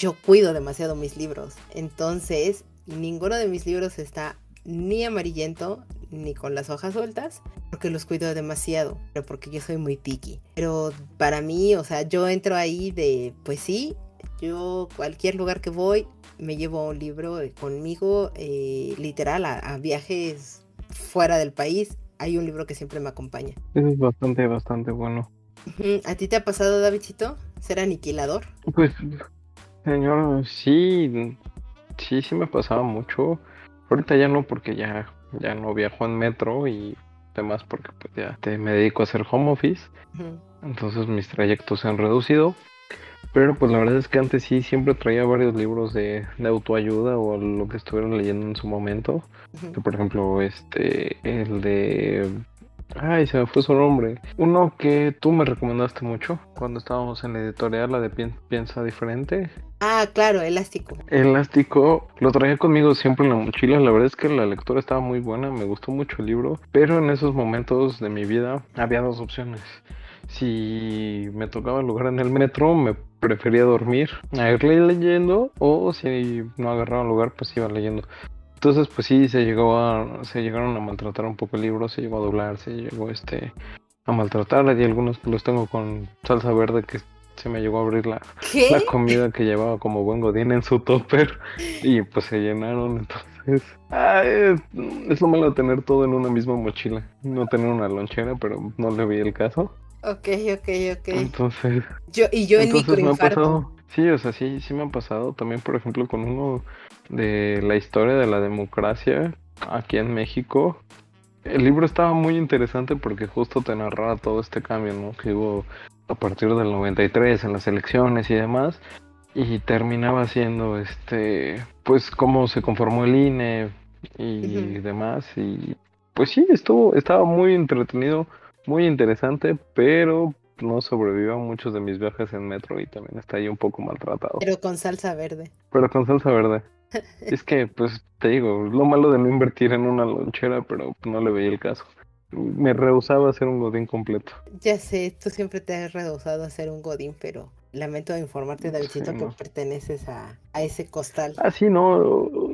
yo cuido demasiado mis libros. Entonces, ninguno de mis libros está ni amarillento ni con las hojas sueltas porque los cuido demasiado, pero porque yo soy muy picky. Pero para mí, o sea, yo entro ahí de, pues sí, yo cualquier lugar que voy me llevo un libro conmigo, eh, literal, a, viajes fuera del país. Hay un libro que siempre me acompaña. Eso es bastante, bastante bueno. ¿A ti te ha pasado, Davidcito, ser aniquilador? Pues, señor, sí, sí, sí me pasaba mucho. Ahorita ya no, porque ya, ya no viajo en metro y demás, porque pues ya te, me dedico a hacer home office. Entonces mis trayectos se han reducido. Pero pues la verdad es que antes sí siempre traía varios libros de, de autoayuda o lo que estuvieron leyendo en su momento. por ejemplo, este, el de Ay, se me fue su nombre. Uno que tú me recomendaste mucho cuando estábamos en la editorial, la de Piensa Diferente. Ah, claro, elástico. Elástico, lo traía conmigo siempre en la mochila. La verdad es que la lectura estaba muy buena, me gustó mucho el libro. Pero en esos momentos de mi vida había dos opciones. Si me tocaba lugar en el metro, me prefería dormir, a ir leyendo, o si no agarraba lugar, pues iba leyendo. Entonces, pues sí, se llegó a, se llegaron a maltratar un poco el libro, se llegó a doblar, se llegó este a maltratar y algunos los tengo con salsa verde que se me llegó a abrir la, la comida que llevaba como buen godín en su topper y pues se llenaron entonces es, es, lo malo de tener todo en una misma mochila no tener una lonchera pero no le vi el caso Ok, ok, ok. Entonces. Yo, y yo en microinfarto. Sí, o sea, sí, sí me han pasado. También, por ejemplo, con uno de la historia de la democracia aquí en México. El libro estaba muy interesante porque justo te narraba todo este cambio, ¿no? Que hubo a partir del 93 en las elecciones y demás. Y terminaba siendo, este, pues, cómo se conformó el INE y demás. Y pues sí, estuvo, estaba muy entretenido muy interesante, pero no sobrevivo a muchos de mis viajes en metro y también está ahí un poco maltratado. Pero con salsa verde. Pero con salsa verde. Es que, pues, te digo, lo malo de no invertir en una lonchera, pero no le veía el caso. Me rehusaba a hacer un godín completo. Ya sé, tú siempre te has rehusado a hacer un godín, pero lamento informarte, Davidcito, que perteneces a, a, ese costal. Ah, sí, no,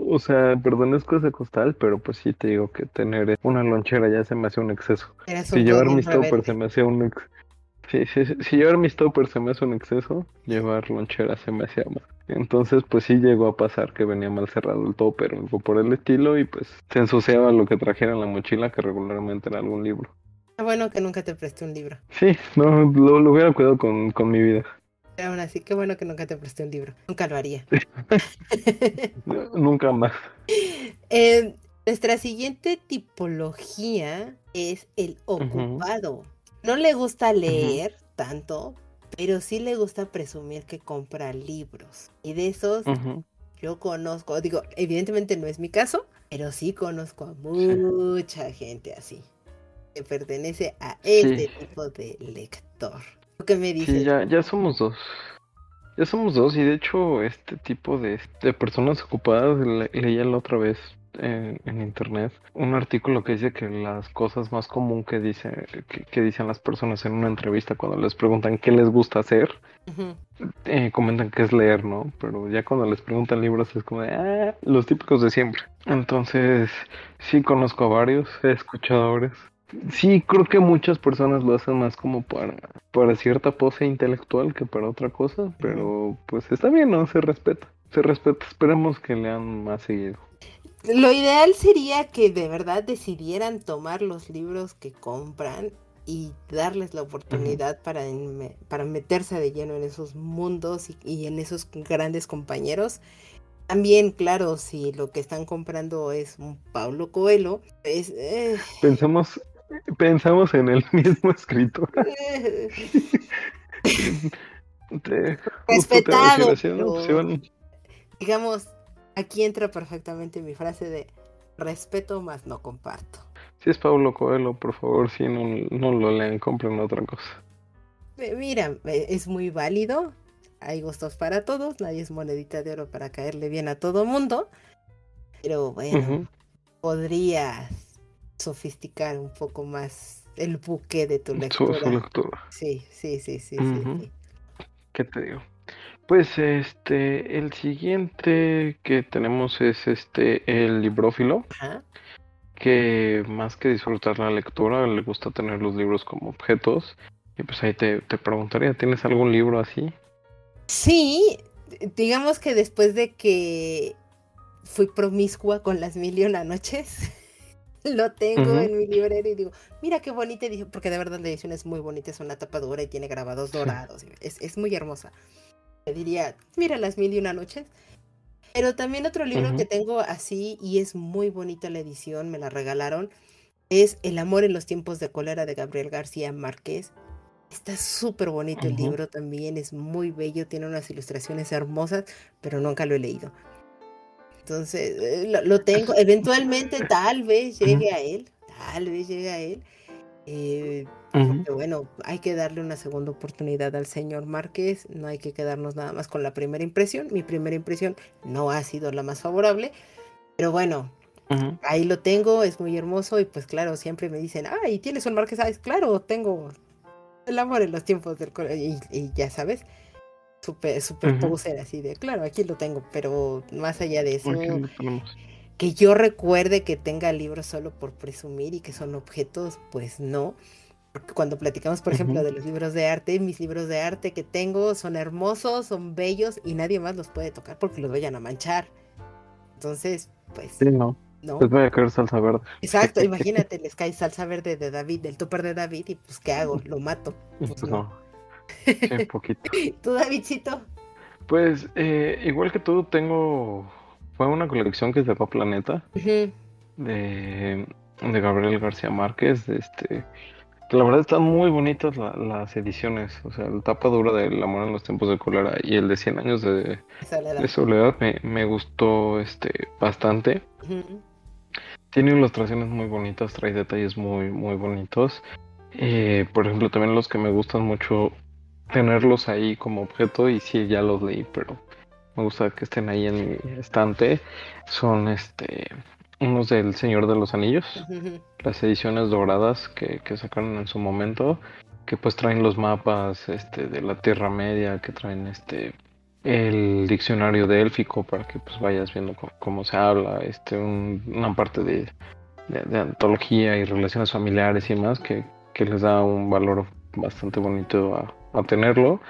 o sea, pertenezco a ese costal, pero pues sí te digo que tener una lonchera ya se me hace un exceso. Si llevar mis toppers se me hacía un exceso. Sí, si llevar mis toppers se me hace un exceso, llevar lonchera se me hacía más. Entonces, pues sí llegó a pasar que venía mal cerrado el topper o algo por el estilo y pues se ensuciaba lo que trajera en la mochila, que regularmente era algún libro. Bueno que nunca te presté un libro. Sí, no, lo, lo hubiera cuidado con, con mi vida. Aún así, qué bueno que nunca te presté un libro. Nunca lo haría. nunca más. Eh, nuestra siguiente tipología es el ocupado. No le gusta leer tanto, pero sí le gusta presumir que compra libros. Y de esos yo conozco, digo, evidentemente no es mi caso, pero sí conozco a mucha gente así, que pertenece a este tipo de lector. ¿Qué me dices? Sí, ya, ya somos dos. Ya somos dos y de hecho este tipo de, personas ocupadas leía la otra vez en, internet un artículo que dice que las cosas más común que, dice, que, dicen las personas en una entrevista cuando les preguntan qué les gusta hacer, eh, comentan que es leer, ¿no? Pero ya cuando les preguntan libros es como de, ah, los típicos de siempre. Entonces, sí conozco a varios, he escuchado a varios. Sí, creo que muchas personas lo hacen más como para, para cierta pose intelectual que para otra cosa, pero pues está bien, ¿no? Se respeta, se respeta. Esperemos que lean más seguido. Lo ideal sería que de verdad decidieran tomar los libros que compran y darles la oportunidad para, para meterse de lleno en esos mundos y, en esos grandes compañeros. También, claro, si lo que están comprando es un Pablo Coelho, es... Eh. Pensamos, pensamos en el mismo escritor. Respetado. digamos, aquí entra perfectamente mi frase de respeto más no comparto. Si es Pablo Coelho, por favor, si no, no lo lean, compren otra cosa. Mira, es muy válido. Hay gustos para todos. Nadie es monedita de oro para caerle bien a todo mundo. Pero bueno, podrías sofisticar un poco más el buque de tu lectura. Sí, sí, sí, sí, sí, ¿Qué te digo? Pues este, el siguiente que tenemos es este, el librófilo. Ajá que más que disfrutar la lectura, le gusta tener los libros como objetos. Y pues ahí te, preguntaría, ¿tienes algún libro así? Sí, digamos que después de que fui promiscua con las mil y una noches, lo tengo en mi librero y digo, mira qué bonita, porque de verdad la edición es muy bonita, es una tapa dura y tiene grabados dorados, es, es muy hermosa. Diría, mira las mil y una noches. Pero también otro libro que tengo así y es muy bonita la edición, me la regalaron, es El amor en los tiempos de cólera de Gabriel García Márquez. Está súper bonito el libro también, es muy bello, tiene unas ilustraciones hermosas, pero nunca lo he leído. Entonces, eh, lo, tengo, eventualmente tal vez llegue a él, tal vez llegue a él. Eh, bueno, hay que darle una segunda oportunidad al señor Márquez, no hay que quedarnos nada más con la primera impresión. Mi primera impresión no ha sido la más favorable, pero bueno, ahí lo tengo, es muy hermoso y pues claro, siempre me dicen, ay, ¿tienes un Márquez? Ah, claro, tengo el amor en los tiempos del y, y ya sabes, súper super poser así de, claro, aquí lo tengo, pero más allá de eso que yo recuerde que tenga libros solo por presumir y que son objetos, pues no cuando platicamos, por ejemplo, de los libros de arte, mis libros de arte que tengo son hermosos, son bellos y nadie más los puede tocar porque los vayan a manchar. Entonces, pues. Sí, no. ¿no? Les voy a caer salsa verde. Exacto, imagínate, les cae salsa verde de David, del topper de David, y pues, ¿qué hago? Lo mato. Pues, pues no. Sí, un poquito. ¿Tú, Davidcito? Pues, eh, igual que tú, tengo. Fue una colección que de Planeta. de, de Gabriel García Márquez. este que la verdad están muy bonitas las ediciones. O sea, el tapa dura de El amor en los tiempos de cólera y el de 100 años de soledad, me, gustó este bastante. Tiene ilustraciones muy bonitas, trae detalles muy, muy bonitos. Eh, por ejemplo, también los que me gustan mucho tenerlos ahí como objeto y sí, ya los leí, pero me gusta que estén ahí en mi estante. Son este unos del Señor de los Anillos, las ediciones doradas que, sacaron en su momento, que pues traen los mapas este, de la Tierra Media, que traen este el diccionario de élfico para que pues vayas viendo cómo, se habla, este una parte de, antología y relaciones familiares y demás que, les da un valor bastante bonito a, tenerlo.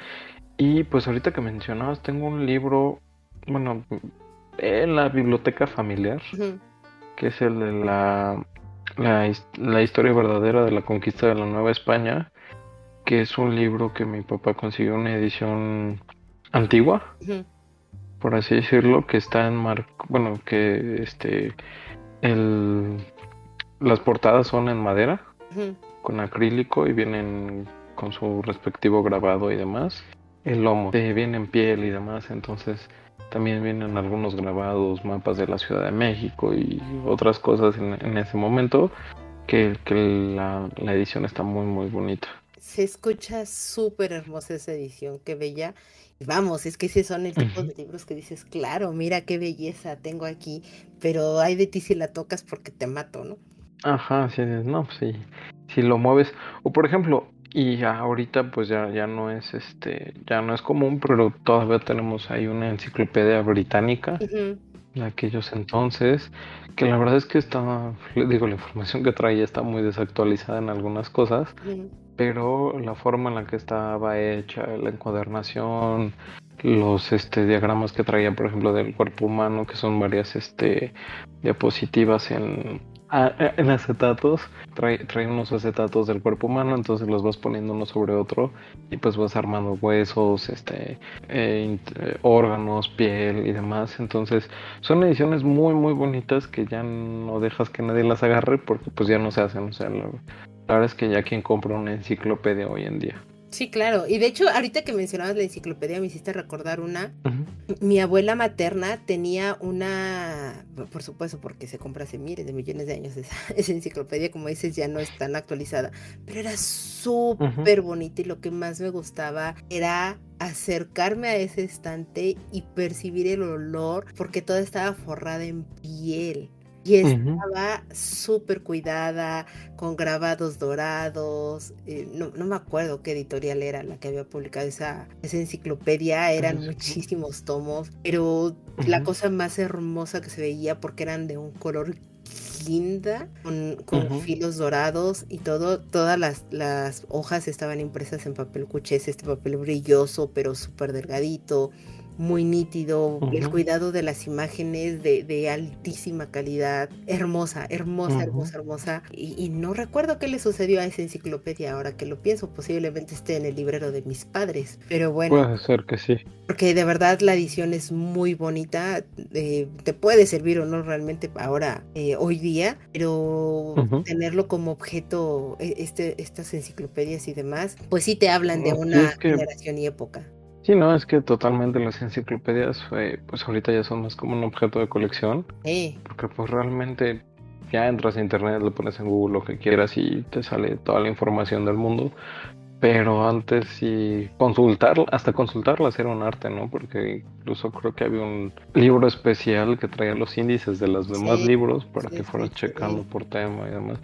Y pues ahorita que mencionabas, tengo un libro, bueno, en la biblioteca familiar que es el de la, la, historia verdadera de la conquista de la Nueva España, que es un libro que mi papá consiguió una edición antigua, por así decirlo, que está en mar bueno, que este, el, las portadas son en madera, con acrílico y vienen con su respectivo grabado y demás. El lomo eh, viene en piel y demás, entonces también vienen algunos grabados, mapas de la Ciudad de México y otras cosas en, ese momento que, la, edición está muy muy bonita. Se escucha súper hermosa esa edición, qué bella. Vamos, es que si son el tipo de libros que dices, claro, mira qué belleza tengo aquí, pero hay de ti si la tocas porque te mato, ¿no? Ajá, sí, no, sí, si lo mueves. O por ejemplo, y ahorita pues ya, ya no es este, ya no es común, pero todavía tenemos ahí una enciclopedia británica de aquellos entonces, que la verdad es que está, le digo, la información que traía está muy desactualizada en algunas cosas, pero la forma en la que estaba hecha, la encuadernación, los este diagramas que traía, por ejemplo, del cuerpo humano, que son varias este diapositivas en en acetatos, trae, trae, unos acetatos del cuerpo humano, entonces los vas poniendo uno sobre otro y pues vas armando huesos, este, eh, eh, órganos, piel y demás. Entonces son ediciones muy muy bonitas que ya no dejas que nadie las agarre porque pues ya no se hacen. O sea, la verdad es que ya quien compra una enciclopedia hoy en día. Sí, claro. Y de hecho, ahorita que mencionabas la enciclopedia, me hiciste recordar una. Mi abuela materna tenía una, por supuesto, porque se compra hace miles de millones de años esa, enciclopedia, como dices, ya no es tan actualizada, pero era súper bonita y lo que más me gustaba era acercarme a ese estante y percibir el olor, porque toda estaba forrada en piel. Y estaba súper cuidada, con grabados dorados. Eh, no, me acuerdo qué editorial era la que había publicado esa, esa enciclopedia. Eran muchísimos tomos, pero la cosa más hermosa que se veía porque eran de un color linda, con, filos dorados y todo, todas las, las, hojas estaban impresas en papel cuchés, este papel brilloso pero súper delgadito muy nítido, el cuidado de las imágenes de, de altísima calidad, hermosa, hermosa, hermosa, hermosa. Y, no recuerdo qué le sucedió a esa enciclopedia ahora que lo pienso, posiblemente esté en el librero de mis padres, pero bueno. Puede ser que sí. Porque de verdad la edición es muy bonita, eh, te puede servir o no realmente ahora, eh, hoy día, pero tenerlo como objeto, e, este, estas enciclopedias y demás, pues sí te hablan de una generación y época. Sí, no, es que totalmente las enciclopedias, eh, pues ahorita ya son más como un objeto de colección. Sí. Porque pues realmente ya entras a internet, le pones en Google lo que quieras y te sale toda la información del mundo. Pero antes sí, consultar, hasta consultarlas era un arte, ¿no? Porque incluso creo que había un libro especial que traía los índices de los demás libros para que fueras checando por tema y demás.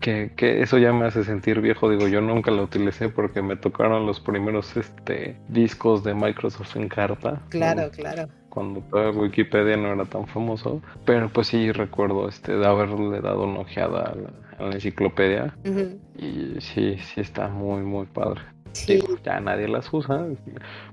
Que, que eso ya me hace sentir viejo, digo, yo nunca lo utilicé porque me tocaron los primeros este, discos de Microsoft en carta. Claro, claro cuando toda Wikipedia no era tan famoso, pero pues sí recuerdo este de haberle dado una ojeada a la, la enciclopedia. Y sí, sí está muy, muy padre. ya nadie las usa.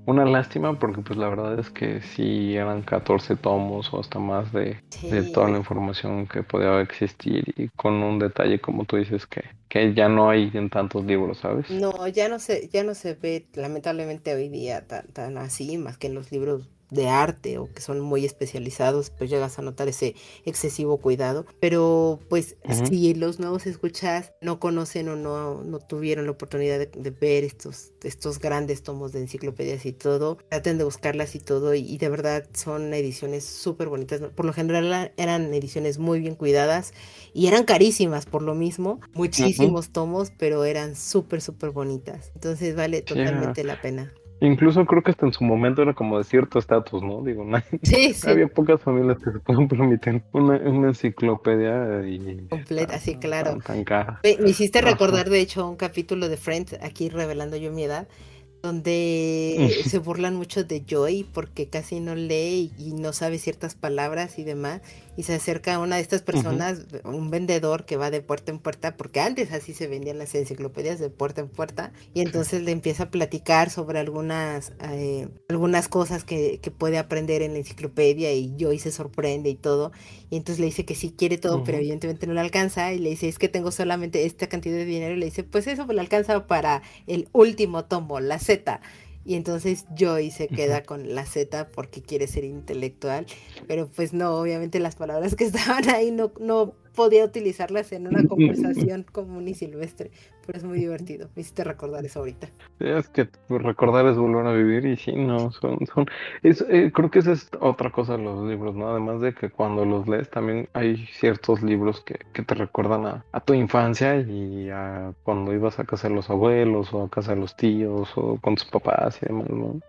Una lástima porque pues la verdad es que sí eran 14 tomos o hasta más de, de toda la información que podía existir y con un detalle como tú dices que, que ya no hay en tantos libros, ¿sabes? No, ya no se, ya no se ve lamentablemente hoy día tan, tan así, más que en los libros de arte o que son muy especializados, pues llegas a notar ese excesivo cuidado. Pero pues si los nuevos escuchas no conocen o no, no tuvieron la oportunidad de, ver estos, estos grandes tomos de enciclopedias y todo, traten de buscarlas y todo y, de verdad son ediciones súper bonitas. Por lo general eran ediciones muy bien cuidadas y eran carísimas por lo mismo, muchísimos tomos, pero eran súper, súper bonitas. Entonces vale totalmente la pena. Incluso creo que hasta en su momento era como de cierto estatus, ¿no? Digo, no, había pocas familias que se pueden permitir una, enciclopedia y completa, sí, claro. Me, hiciste recordar, de hecho, un capítulo de Friends, aquí revelando yo mi edad, donde se burlan mucho de Joy porque casi no lee y no sabe ciertas palabras y demás y se acerca una de estas personas, un vendedor que va de puerta en puerta, porque antes así se vendían las enciclopedias de puerta en puerta, y entonces le empieza a platicar sobre algunas, eh, algunas cosas que, que, puede aprender en la enciclopedia y Joy se sorprende y todo, y entonces le dice que sí quiere todo, pero evidentemente no le alcanza, y le dice es que tengo solamente esta cantidad de dinero, y le dice pues eso le alcanza para el último tomo, la Z. Y entonces Joy se queda con la Z porque quiere ser intelectual, pero pues no, obviamente las palabras que estaban ahí no, no podía utilizarlas en una conversación común y silvestre, pero es muy divertido. Me hiciste recordar eso ahorita. Es que recordar es volver a vivir y sí, no, son, son, es, eh, creo que esa es otra cosa de los libros, ¿no? Además de que cuando los lees también hay ciertos libros que, que te recuerdan a, a, tu infancia y a cuando ibas a casa de los abuelos o a casa de los tíos o con tus papás y demás, ¿no?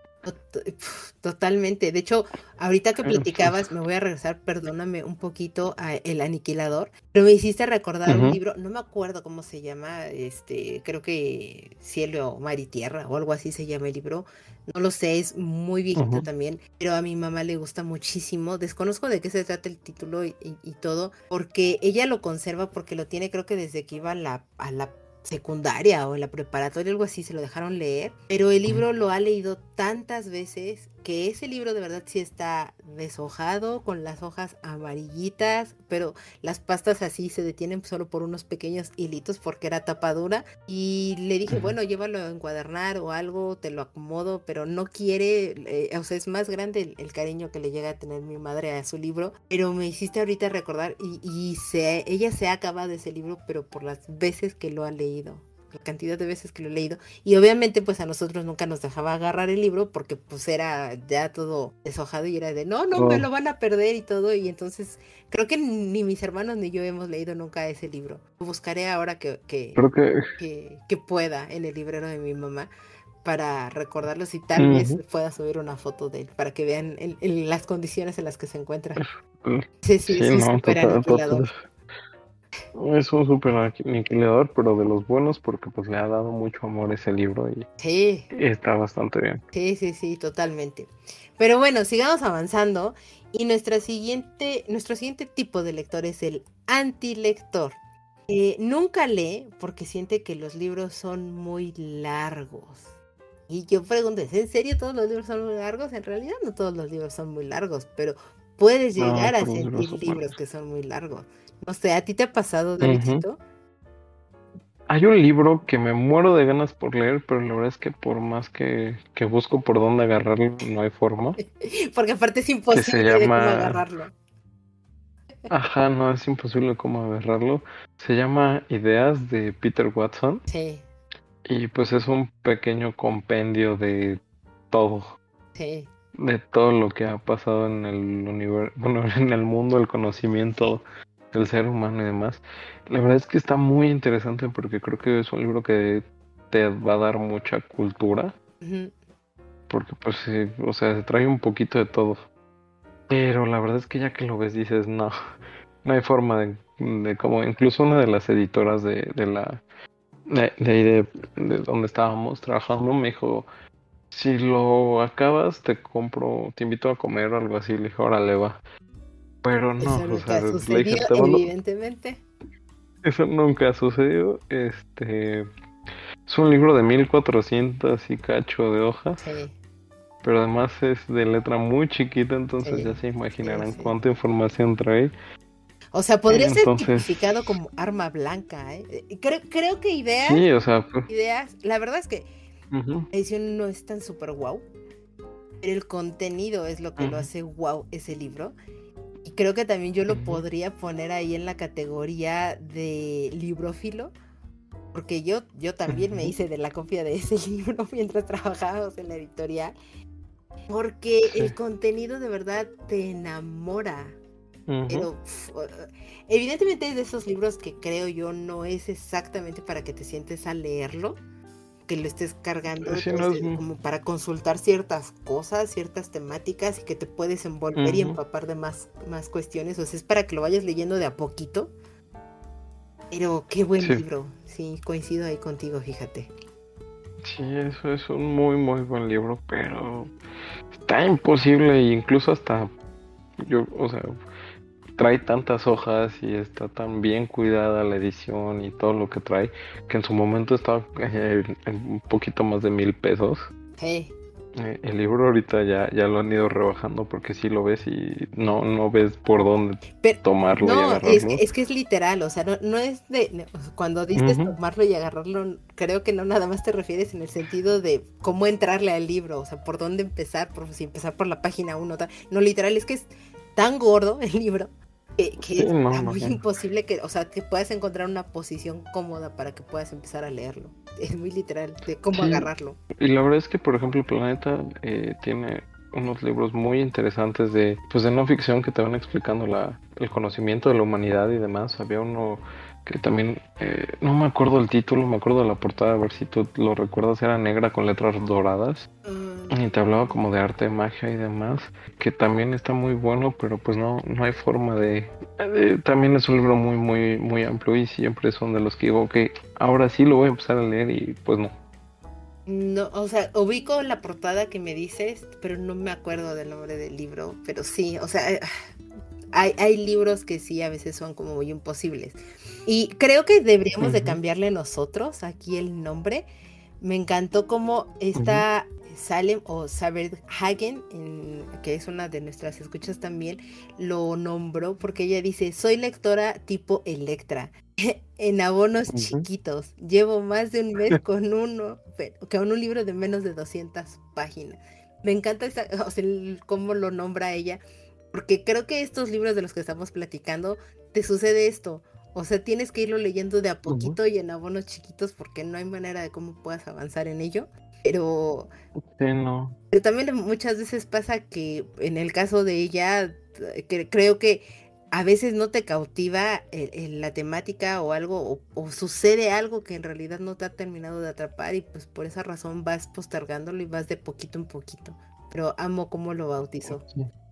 Totalmente. De hecho, ahorita que platicabas, me voy a regresar, perdóname un poquito a El Aniquilador, pero me hiciste recordar un libro, no me acuerdo cómo se llama, este, creo que Cielo, Mar y Tierra o algo así se llama el libro. No lo sé, es muy viejito también, pero a mi mamá le gusta muchísimo. Desconozco de qué se trata el título y, todo, porque ella lo conserva porque lo tiene creo que desde que iba a la, a la secundaria o en la preparatoria, algo así, se lo dejaron leer, pero el libro lo ha leído tantas veces que ese libro de verdad sí está deshojado, con las hojas amarillitas, pero las pastas así se detienen solo por unos pequeños hilitos porque era tapadura. Y le dije, bueno, llévalo a encuadernar o algo, te lo acomodo, pero no quiere, eh, o sea, es más grande el, cariño que le llega a tener mi madre a su libro. Pero me hiciste ahorita recordar y, y se, ella se acaba de ese libro, pero por las veces que lo ha leído la cantidad de veces que lo he leído. Y obviamente pues a nosotros nunca nos dejaba agarrar el libro porque pues era ya todo deshojado y era de no, no, me oh. lo van a perder y todo. Y entonces creo que ni mis hermanos ni yo hemos leído nunca ese libro. Lo buscaré ahora que, que, que... pueda en el librero de mi mamá para recordarlo y tal vez pueda subir una foto de él para que vean las condiciones en las que se encuentra. Sí, sí, sí, es un súper aniquilador, pero de los buenos porque pues le ha dado mucho amor ese libro y, sí. está bastante bien. Sí, sí, sí, totalmente. Pero bueno, sigamos avanzando y nuestra siguiente, nuestro siguiente tipo de lector es el antilector. Eh, nunca lee porque siente que los libros son muy largos. Y yo pregunto, en serio todos los libros son muy largos? En realidad no todos los libros son muy largos, pero puedes llegar a sentir libros que son muy largos. No sé, ¿a ti te ha pasado, Davidito? Hay un libro que me muero de ganas por leer, pero la verdad es que por más que, busco por dónde agarrarlo, no hay forma. Porque aparte es imposible cómo agarrarlo. Ajá, no, es imposible cómo agarrarlo. Se llama Ideas de Peter Watson. Sí. Y pues es un pequeño compendio de todo. Sí. De todo lo que ha pasado en el universo, bueno, en el mundo del conocimiento el ser humano y demás. La verdad es que está muy interesante porque creo que es un libro que te va a dar mucha cultura. Porque pues, sí, o sea, se trae un poquito de todo. Pero la verdad es que ya que lo ves dices, no, no hay forma de, de como, incluso una de las editoras de, de la, de, de, de, donde estábamos trabajando me dijo, si lo acabas te compro, te invito a comer o algo así. Le dije, órale va. Pero no, eso o sea, evidentemente. Eso nunca ha sucedido. Este es un libro de 1400 y cacho de hojas. Pero además es de letra muy chiquita, entonces ya se imaginarán cuánta información trae. O sea, podría ser tipificado como arma blanca, ¿eh? Creo, creo que ideas. Sí, o sea. Pues ideas. La verdad es que la edición no es tan súper wow. Pero el contenido es lo que lo hace wow ese libro. Y creo que también yo lo podría poner ahí en la categoría de librófilo, porque yo, yo también me hice de la copia de ese libro mientras trabajábamos en la editorial, porque el contenido de verdad te enamora. Pero evidentemente es de esos libros que creo yo no es exactamente para que te sientes a leerlo, que lo estés cargando pues, como para consultar ciertas cosas, ciertas temáticas y que te puedes envolver y empapar de más, más cuestiones. O sea, es para que lo vayas leyendo de a poquito. Pero qué buen libro. Sí, coincido ahí contigo, fíjate. Sí, eso es un muy, muy buen libro, pero está imposible incluso hasta yo, o sea, trae tantas hojas y está tan bien cuidada la edición y todo lo que trae, que en su momento estaba eh, en un poquito más de mil pesos. Eh, el libro ahorita ya, ya lo han ido rebajando porque si lo ves y no, no ves por dónde tomarlo y agarrarlo. Es, es que es literal, o sea, no, no es de... Cuando dices tomarlo y agarrarlo, creo que no nada más te refieres en el sentido de cómo entrarle al libro, o sea, por dónde empezar, por si empezar por la página 1. No, literal, es que es tan gordo el libro que, es muy imposible que, o sea, que puedas encontrar una posición cómoda para que puedas empezar a leerlo. Es muy literal de cómo agarrarlo. Y la verdad es que, por ejemplo, Planeta eh, tiene unos libros muy interesantes de, pues, de no ficción que te van explicando la, el conocimiento de la humanidad y demás. Había uno que también, eh, no me acuerdo el título, me acuerdo de la portada, a ver si tú lo recuerdas, era negra con letras doradas. Mm. Y te hablaba como de arte, magia y demás, que también está muy bueno, pero pues no, no hay forma de, También es un libro muy, muy, muy amplio y siempre son de los que digo, que ahora sí lo voy a empezar a leer y pues no. No, o sea, ubico la portada que me dices, pero no me acuerdo del nombre del libro, pero sí, o sea, hay, hay libros que sí a veces son como muy imposibles. Y creo que deberíamos de cambiarle nosotros aquí el nombre, Me encantó cómo esta Salem o Saber Hagen, que es una de nuestras escuchas también, lo nombró porque ella dice, soy lectora tipo Electra, en abonos chiquitos, llevo más de un mes con uno, con un libro de menos de 200 páginas. Me encanta cómo lo nombra ella, porque creo que estos libros de los que estamos platicando, te sucede esto. O sea, tienes que irlo leyendo de a poquito y en abonos chiquitos porque no hay manera de cómo puedas avanzar en ello. Pero, no. pero también muchas veces pasa que en el caso de ella, que creo que a veces no te cautiva la temática o algo, o, sucede algo que en realidad no te ha terminado de atrapar y pues por esa razón vas postergándolo y vas de poquito en poquito. Pero amo cómo lo bautizó.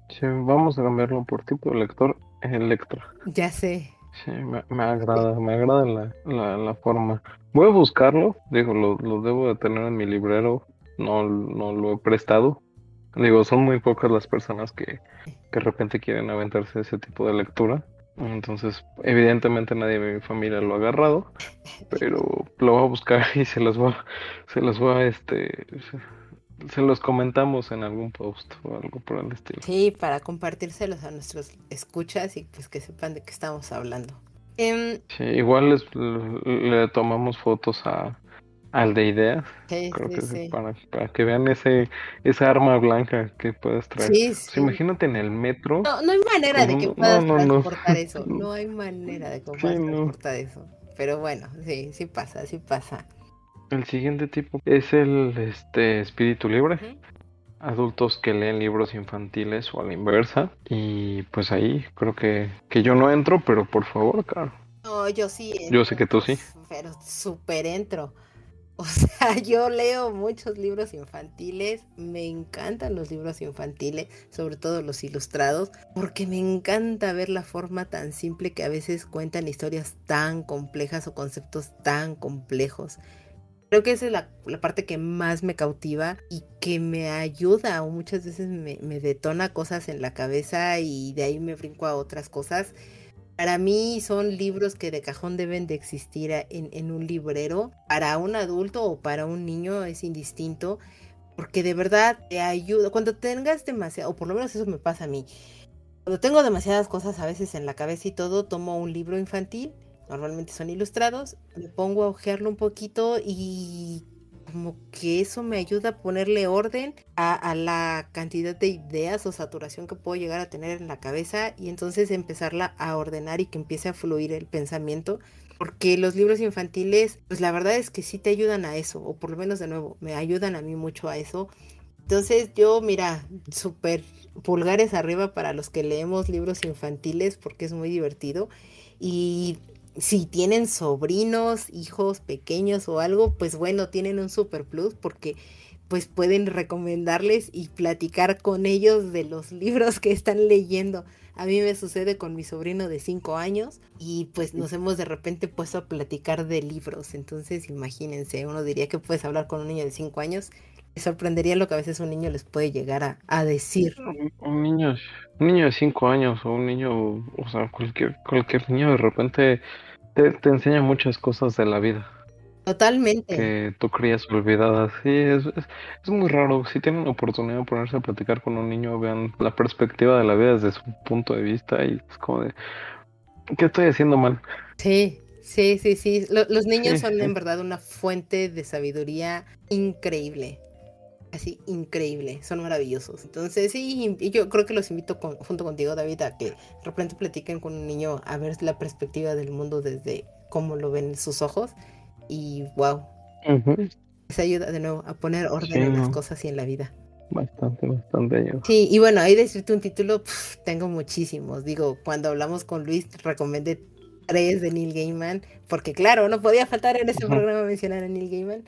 Sí, vamos a cambiarlo por tipo de lector, lector. Ya sé. Sí, me, agrada, me agrada la, la, forma. Voy a buscarlo, digo, lo, debo de tener en mi librero, no, no lo he prestado. Digo, son muy pocas las personas que, que de repente quieren aventarse ese tipo de lectura. Entonces, evidentemente nadie de mi familia lo ha agarrado, pero lo voy a buscar y se los voy, se los voy a, este, se los comentamos en algún post o algo por el estilo. Sí, para compartírselos a nuestros escuchas y pues que sepan de qué estamos hablando. Em, sí, igual les, le, tomamos fotos a, al de ideas. Sí, Creo que sí. Para, para, que vean ese esa arma blanca que puedes traer. imagínate en el metro. No, no hay manera de que puedas transportar eso. No hay manera de que puedas transportar eso. Pero bueno, sí, sí pasa, sí pasa. El siguiente tipo es el este espíritu libre. Adultos que leen libros infantiles o a la inversa. Y pues ahí creo que, que yo no entro, pero por favor, claro. No, yo sí. Yo sé que tú sí. Pero súper entro. O sea, yo leo muchos libros infantiles, me encantan los libros infantiles, sobre todo los ilustrados, porque me encanta ver la forma tan simple que a veces cuentan historias tan complejas o conceptos tan complejos. Creo que esa es la, parte que más me cautiva y que me ayuda o muchas veces me, detona cosas en la cabeza y de ahí me brinco a otras cosas. Para mí son libros que de cajón deben de existir en, en, un librero. Para un adulto o para un niño es indistinto. Porque de verdad te ayuda. Cuando tengas demasiado, o por lo menos eso me pasa a mí. Cuando tengo demasiadas cosas a veces en la cabeza y todo, tomo un libro infantil normalmente son ilustrados, me pongo a ojearlo un poquito y como que eso me ayuda a ponerle orden a, la cantidad de ideas o saturación que puedo llegar a tener en la cabeza y entonces empezarla a ordenar y que empiece a fluir el pensamiento. Porque los libros infantiles, pues la verdad es que sí te ayudan a eso, o por lo menos de nuevo, me ayudan a mí mucho a eso. Entonces yo, mira, súper pulgares arriba para los que leemos libros infantiles porque es muy divertido. Y si tienen sobrinos, hijos pequeños o algo, pues bueno, tienen un super plus porque pues pueden recomendarles y platicar con ellos de los libros que están leyendo. A mí me sucede con mi sobrino de 5 años y pues nos hemos de repente puesto a platicar de libros. Entonces imagínense, uno diría que puedes hablar con un niño de 5 años. Me sorprendería lo que a veces un niño les puede llegar a, decir. Un, niño, un niño de 5 años o un niño, o sea, cualquier, cualquier niño de repente te, enseña muchas cosas de la vida. Totalmente. Que tú creías olvidadas. Sí, es, es, muy raro. Si tienen la oportunidad de ponerse a platicar con un niño, vean la perspectiva de la vida desde su punto de vista y es como de, ¿qué estoy haciendo mal? Sí, sí, sí, sí. los niños son en verdad una fuente de sabiduría increíble. Así, increíble. Son maravillosos. Entonces, sí, y yo creo que los invito junto contigo, David, a que de repente platiquen con un niño a ver la perspectiva del mundo desde cómo lo ven sus ojos. Y wow. Se ayuda de nuevo a poner orden en las cosas y en la vida. Bastante, bastante. Sí, y bueno, ahí decirte un título, tengo muchísimos. Digo, cuando hablamos con Luis, recomendé tres de Neil Gaiman, porque claro, no podía faltar en ese programa mencionar a Neil Gaiman.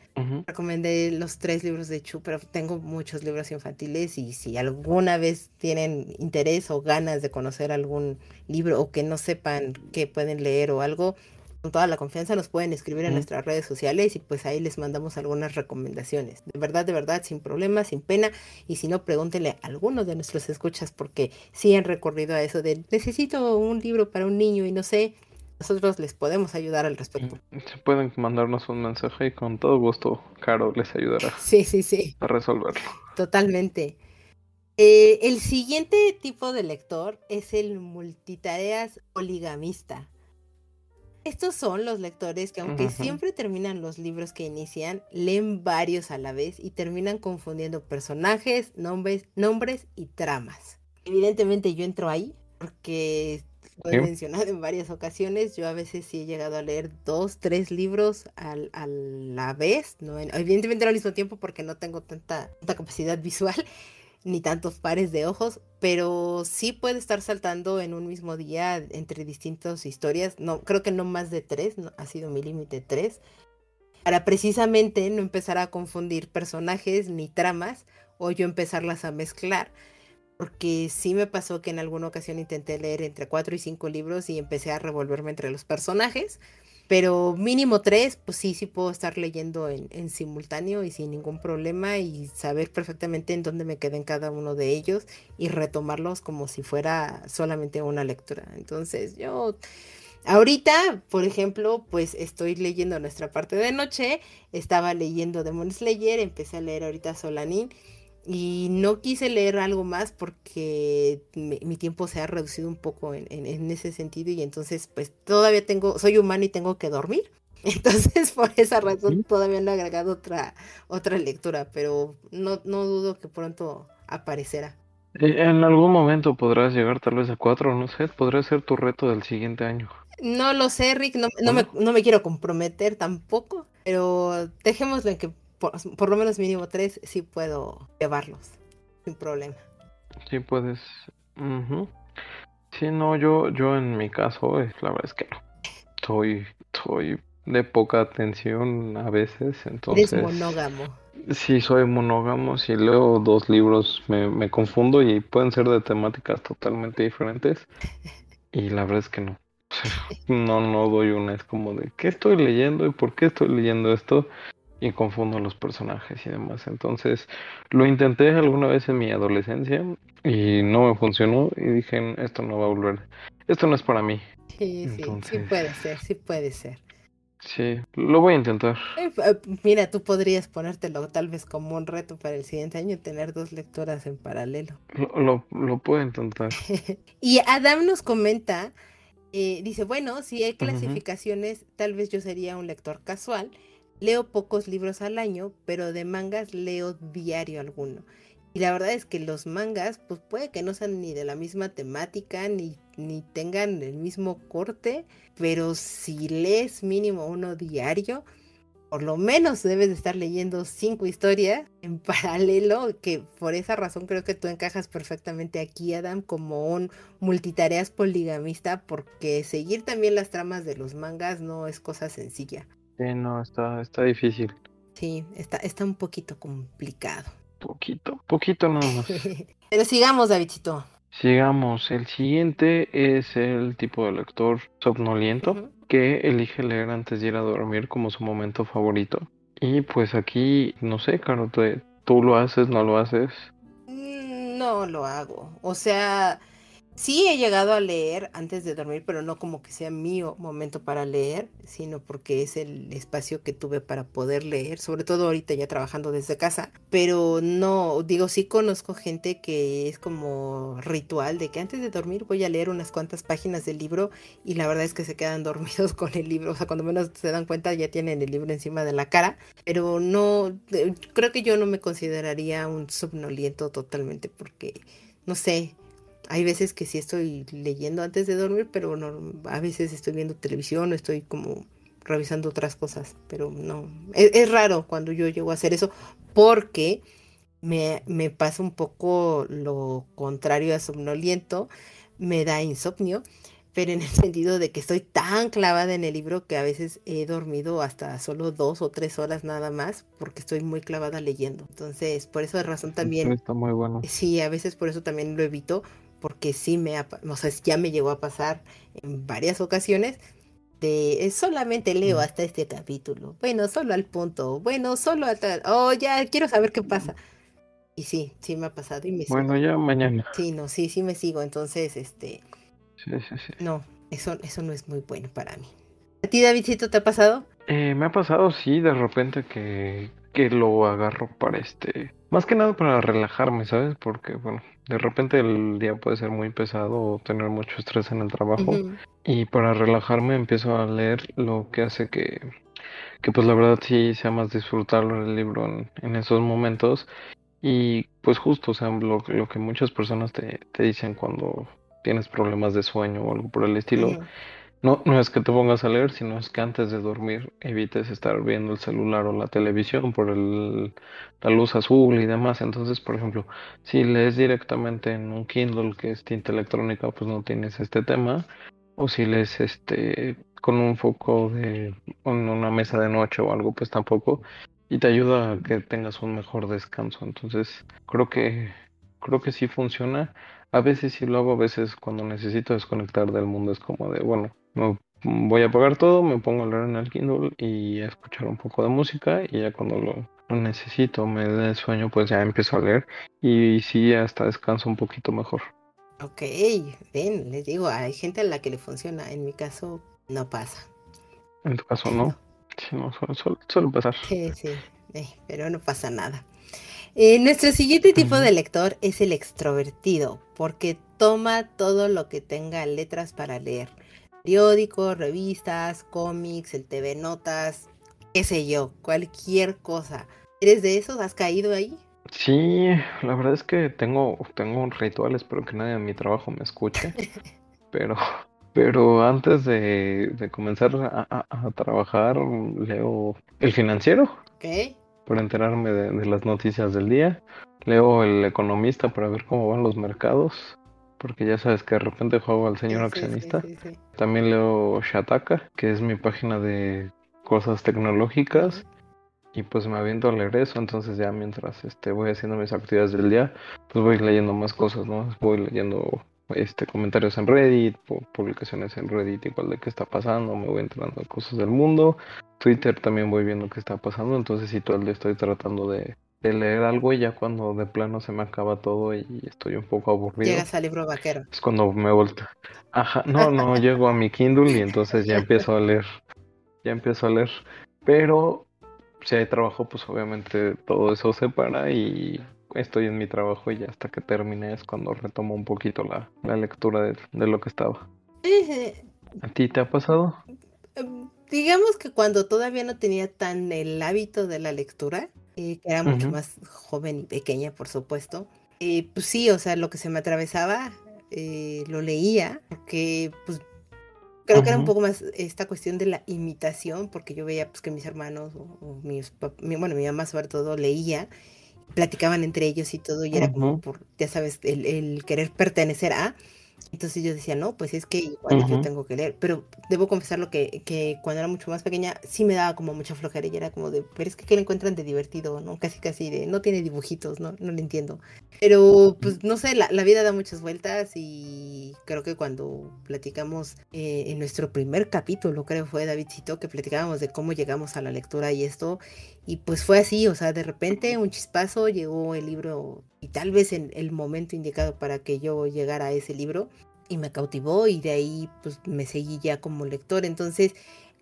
Recomendé los tres libros de Chu, pero tengo muchos libros infantiles y si alguna vez tienen interés o ganas de conocer algún libro o que no sepan que pueden leer o algo, con toda la confianza nos pueden escribir en nuestras redes sociales y pues ahí les mandamos algunas recomendaciones. De verdad, de verdad, sin problema, sin pena. Y si no, pregúntenle a alguno de nuestros escuchas porque sí han recorrido a eso de necesito un libro para un niño y no sé, nosotros les podemos ayudar al respecto. Se pueden mandarnos un mensaje y con todo gusto Caro les ayudará. Sí, sí, sí. A resolverlo. Totalmente. Eh, el siguiente tipo de lector es el multitareas poligamista. Estos son los lectores que aunque siempre terminan los libros que inician, leen varios a la vez y terminan confundiendo personajes, nombres, nombres y tramas. Evidentemente yo entro ahí porque lo he mencionado en varias ocasiones, yo a veces sí he llegado a leer dos, tres libros a la vez, no evidentemente no al mismo tiempo porque no tengo tanta, tanta capacidad visual, ni tantos pares de ojos, pero sí puede estar saltando en un mismo día entre distintas historias. No, creo que no más de tres, no, ha sido mi límite tres. Para precisamente no empezar a confundir personajes ni tramas o yo empezarlas a mezclar. Porque sí me pasó que en alguna ocasión intenté leer entre cuatro y cinco libros y empecé a revolverme entre los personajes pero mínimo tres, pues sí, sí puedo estar leyendo en, simultáneo y sin ningún problema y saber perfectamente en dónde me queden cada uno de ellos y retomarlos como si fuera solamente una lectura. Entonces yo... Ahorita, por ejemplo, pues estoy leyendo nuestra parte de noche, estaba leyendo Demon Slayer, empecé a leer ahorita Solanin y no quise leer algo más porque mi, tiempo se ha reducido un poco en, ese sentido y entonces pues todavía tengo, soy humano y tengo que dormir. Entonces por esa razón todavía no he agregado otra, otra lectura, pero no, no dudo que pronto aparecerá. Eh, en algún momento podrás llegar tal vez a cuatro, no sé, podría ser tu reto del siguiente año. No lo sé, Rick, no, no, me, no me quiero comprometer tampoco, pero dejémoslo en que por, lo menos mínimo tres, sí puedo llevarlos sin problema. Sí puedes. Sí, no, yo, yo en mi caso, la verdad es que no. Soy, soy de poca atención a veces, entonces... Eres monógamo. Sí, soy monógamo. Si leo dos libros me, me confundo y pueden ser de temáticas totalmente diferentes. Y la verdad es que no. No, no doy una. Es como de, ¿qué estoy leyendo y por qué estoy leyendo esto? Y confundo los personajes y demás. Entonces lo intenté alguna vez en mi adolescencia y no me funcionó y dije, esto no va a volver, esto no es para mí. Sí, sí, sí puede ser, sí puede ser. Sí, lo voy a intentar. Eh, eh, mira, tú podrías ponértelo tal vez como un reto para el siguiente año, tener dos lectoras en paralelo. Lo, lo, puedo intentar. y Adam nos comenta, eh, dice, bueno, si hay clasificaciones, tal vez yo sería un lector casual Leo pocos libros al año, pero de mangas leo diario alguno. Y la verdad es que los mangas, pues puede que no sean ni de la misma temática, ni, ni tengan el mismo corte, pero si lees mínimo uno diario, por lo menos debes de estar leyendo cinco historias en paralelo, que por esa razón creo que tú encajas perfectamente aquí, Adam, como un multitareas poligamista, porque seguir también las tramas de los mangas no es cosa sencilla. Sí, no, está, está difícil. Sí, está, está un poquito complicado. Poquito, poquito nada más. Pero sigamos, Davidcito. Sigamos. El siguiente es el tipo de lector somnoliento que elige leer antes de ir a dormir como su momento favorito. Y pues aquí, no sé, Caro, ¿tú lo haces, no lo haces? Mm, no lo hago. O sea, Sí he llegado a leer antes de dormir, pero no como que sea mi momento para leer, sino porque es el espacio que tuve para poder leer, sobre todo ahorita ya trabajando desde casa. Pero no, digo, sí conozco gente que es como ritual de que antes de dormir voy a leer unas cuantas páginas del libro y la verdad es que se quedan dormidos con el libro, o sea, cuando menos se dan cuenta ya tienen el libro encima de la cara, pero no, creo que yo no me consideraría un somnoliento totalmente porque, no sé, hay veces que sí estoy leyendo antes de dormir, pero no, a veces estoy viendo televisión o estoy como revisando otras cosas, pero no, es, raro cuando yo llego a hacer eso porque me, me, pasa un poco lo contrario a somnoliento, me da insomnio, pero en el sentido de que estoy tan clavada en el libro que a veces he dormido hasta solo dos o tres horas nada más porque estoy muy clavada leyendo. Entonces, por eso de razón también... Está muy bueno. Sí, a veces por eso también lo evito porque sí me, o sea, ya me llegó a pasar en varias ocasiones de eh, solamente leo hasta este capítulo, bueno, solo al punto, bueno, solo hasta, oh, ya quiero saber qué pasa. Y sí, sí me ha pasado y me Bueno, ya mañana. Sí, no, sí, sí me sigo, entonces, este... Sí, sí, sí. No, Eso, eso no es muy bueno para mí. ¿A ti, Davidcito, te ha pasado? Eh, me ha pasado, sí, de repente que, que lo agarro para este... Más que nada para relajarme, ¿sabes? Porque, bueno, de repente el día puede ser muy pesado o tener mucho estrés en el trabajo. Y para relajarme empiezo a leer lo que hace que, que pues la verdad sí sea más disfrutarlo el libro en, en esos momentos. Y pues justo, o sea, lo, lo que muchas personas te, te, dicen cuando tienes problemas de sueño o algo por el estilo, no, no es que te pongas a leer, sino es que antes de dormir evites estar viendo el celular o la televisión por el, la luz azul y demás. Entonces, por ejemplo, si lees directamente en un Kindle que es tinta electrónica, pues no tienes este tema. O si lees este con un foco de con una mesa de noche o algo, pues tampoco. Y te ayuda a que tengas un mejor descanso. Entonces, creo que creo que sí funciona. A veces sí lo hago, a veces cuando necesito desconectar del mundo es como de, bueno, voy a apagar todo, me pongo a leer en el Kindle y a escuchar un poco de música y ya cuando lo, necesito, me dé sueño, pues ya empiezo a leer y sí, hasta descanso un poquito mejor. Ok, ven, les digo, hay gente a la que le funciona, en mi caso no pasa. En tu caso no, sí, no, suele, pasar. Sí, sí, eh, pero no pasa nada. Eh, nuestro siguiente tipo de lector es el extrovertido, porque toma todo lo que tenga letras para leer periódicos, revistas, cómics, el TV Notas, qué sé yo, cualquier cosa. ¿Eres de esos? ¿Has caído ahí? Sí, la verdad es que tengo, tengo rituales, espero que nadie en mi trabajo me escuche. pero, pero antes de, comenzar a, trabajar, leo El Financiero. ¿Qué? Para enterarme de, de las noticias del día. Leo El Economista para ver cómo van los mercados porque ya sabes que de repente juego al señor accionista. También leo Shataka, que es mi página de cosas tecnológicas. Y pues me aviento a leer eso, entonces ya mientras este, voy haciendo mis actividades del día, pues voy leyendo más cosas, ¿no? Voy leyendo este comentarios en Reddit, publicaciones en Reddit igual de qué está pasando, me voy enterando de cosas del mundo. Twitter también voy viendo qué está pasando, entonces sí todo el día estoy tratando de, de leer algo y ya cuando de plano se me acaba todo y estoy un poco aburrido. Llegas al libro vaquero. Es cuando me vuelto. Ajá, no, no, llego a mi Kindle y entonces ya empiezo a leer. Ya empiezo a leer. Pero si hay trabajo, pues obviamente todo eso se para y estoy en mi trabajo y hasta que termine es cuando retomo un poquito la, la lectura de, de, lo que estaba. ¿A ti te ha pasado? Em, digamos que cuando todavía no tenía tan el hábito de la lectura, eh, que era mucho más joven y pequeña, por supuesto. Eh, pues sí, o sea, lo que se me atravesaba eh, lo leía, porque pues creo que era un poco más esta cuestión de la imitación, porque yo veía pues que mis hermanos o, mis, bueno, mi mamá sobre todo leía, platicaban entre ellos y todo, y era como por, ya sabes, el, el querer pertenecer a, entonces yo decía, no, pues es que igual yo tengo que leer. Pero debo confesarlo que, que cuando era mucho más pequeña sí me daba como mucha flojera y era como de, pero es que ¿qué le encuentran de divertido? ¿no? Casi casi de, no tiene dibujitos, no, no lo entiendo. Pero pues no sé, la, la vida da muchas vueltas y creo que cuando platicamos eh, en nuestro primer capítulo, creo fue Davidcito, que platicábamos de cómo llegamos a la lectura y esto, y pues fue así, o sea, de repente un chispazo llegó el libro y tal vez en el momento indicado para que yo llegara a ese libro y me cautivó y de ahí pues me seguí ya como lector. Entonces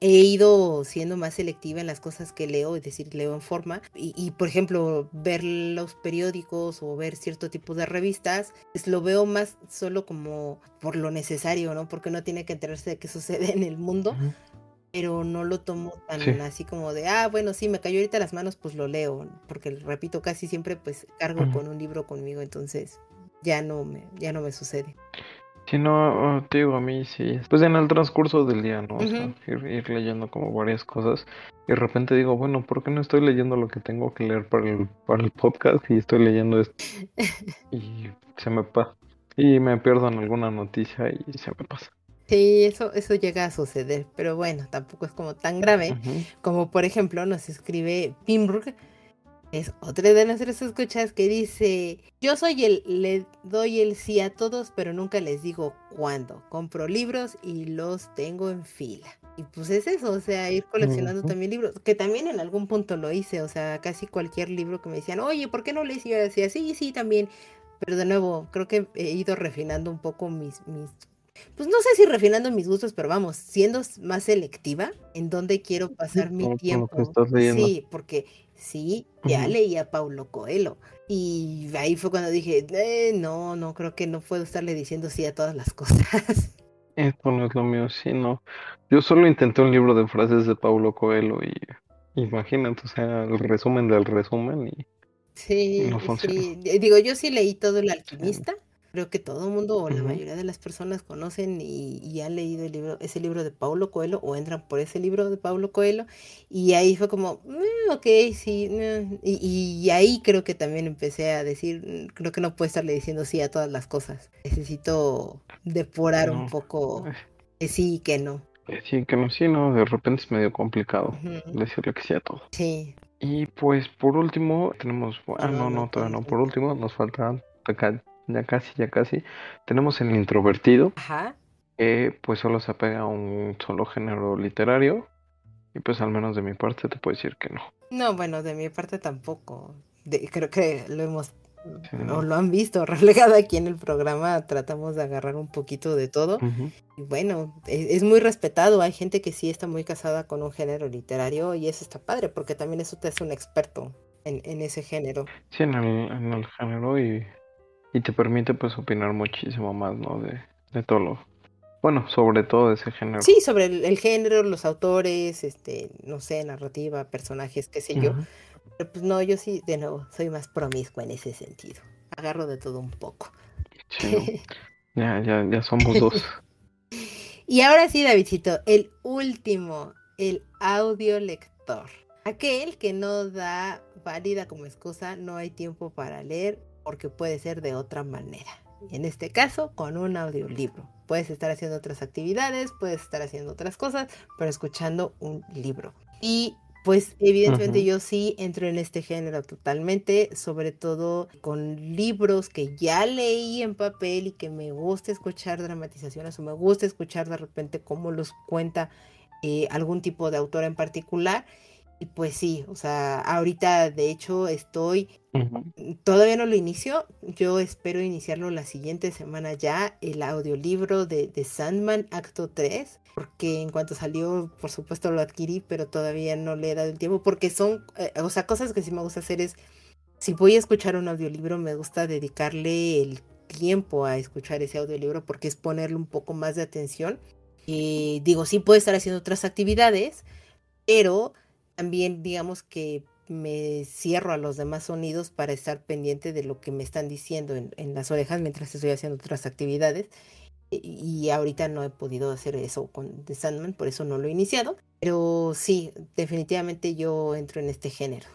he ido siendo más selectiva en las cosas que leo, es decir, leo en forma. Y, por ejemplo, ver los periódicos o ver cierto tipo de revistas, pues lo veo más solo como por lo necesario, ¿no? Porque no tiene que enterarse de qué sucede en el mundo. Pero no lo tomo tan así como de, ah, bueno, sí, me cayó ahorita las manos, pues lo leo. Porque repito, casi siempre pues cargo con un libro conmigo, entonces ya no me, ya no me sucede. Si no, te digo, a mí sí. Pues en el transcurso del día, ¿no? O sea, ir, leyendo como varias cosas. Y de repente digo, bueno, ¿por qué no estoy leyendo lo que tengo que leer para el, para el podcast? Y estoy leyendo esto. y se me pasa. Y me pierdo en alguna noticia y se me pasa. Sí, eso, eso llega a suceder. Pero bueno, tampoco es como tan grave. Como por ejemplo, nos escribe Pimbruk es otra de nuestras escuchas que dice, yo soy el, le doy el sí a todos, pero nunca les digo cuándo. Compro libros y los tengo en fila. Y pues es eso, o sea, ir coleccionando también libros, que también en algún punto lo hice, o sea, casi cualquier libro que me decían, oye, ¿por qué no lees? Y yo decía, sí, sí, también. Pero de nuevo, creo que he ido refinando un poco mis, mis pues no sé si refinando mis gustos, pero vamos, siendo más selectiva en dónde quiero pasar mi tiempo. Sí, porque sí, ya leí a Paulo Coelho. Y ahí fue cuando dije, eh, no, no, creo que no puedo estarle diciendo sí a todas las cosas. Esto no es lo mío, sí, no. Yo solo intenté un libro de frases de Paulo Coelho y imagínate, o sea, el resumen del resumen y, sí, no sí. Digo, yo sí leí todo El Alquimista, creo que todo el mundo o la mayoría de las personas conocen y, han leído el libro, ese libro de Paulo Coelho o entran por ese libro de Paulo Coelho y ahí fue como, mm, ok, sí, mm", y, ahí creo que también empecé a decir, mm, creo que no puedo estarle diciendo sí a todas las cosas, necesito depurar un poco que sí y que no. sí, que no, sí, no, de repente es medio complicado decirle que sí a todo. Sí. Y pues por último tenemos, ah, no, no, todavía no, por último nos falta ya casi, ya casi. Tenemos el introvertido, Ajá. que pues solo se apega a un solo género literario. Y pues al menos de mi parte te puedo decir que no. No, bueno, de mi parte tampoco. creo que lo hemos o lo han visto reflejado aquí en el programa, tratamos de agarrar un poquito de todo. Y bueno, es, muy respetado, hay gente que sí está muy casada con un género literario y eso está padre, porque también eso te hace un experto en, en ese género. Sí, en el, en el género y y te permite pues opinar muchísimo más, ¿no? De, de todo lo... Bueno, sobre todo de ese género. Sí, sobre el, género, los autores, este, no sé, narrativa, personajes, qué sé yo. Pero pues no, yo sí, de nuevo, soy más promiscua en ese sentido. Agarro de todo un poco. ya, ya, ya somos dos. y ahora sí, Davidcito, el último, el audio lector. Aquel que no da válida como excusa, no hay tiempo para leer porque puede ser de otra manera. En este caso, con un audiolibro. Puedes estar haciendo otras actividades, puedes estar haciendo otras cosas, pero escuchando un libro. Y pues evidentemente yo sí entro en este género totalmente, sobre todo con libros que ya leí en papel y que me gusta escuchar dramatizaciones o me gusta escuchar de repente cómo los cuenta eh, algún tipo de autor en particular. Y pues sí, o sea, ahorita de hecho estoy, todavía no lo inicio, yo espero iniciarlo la siguiente semana ya, el audiolibro de, de Sandman Acto 3, porque en cuanto salió, por supuesto lo adquirí, pero todavía no le he dado el tiempo, porque son, eh, o sea, cosas que sí me gusta hacer es, si voy a escuchar un audiolibro, me gusta dedicarle el tiempo a escuchar ese audiolibro, porque es ponerle un poco más de atención. Y digo, sí puedo estar haciendo otras actividades, pero también digamos que me cierro a los demás sonidos para estar pendiente de lo que me están diciendo en, las orejas mientras estoy haciendo otras actividades. Y, ahorita no he podido hacer eso con The Sandman, por eso no lo he iniciado. Pero sí, definitivamente yo entro en este género.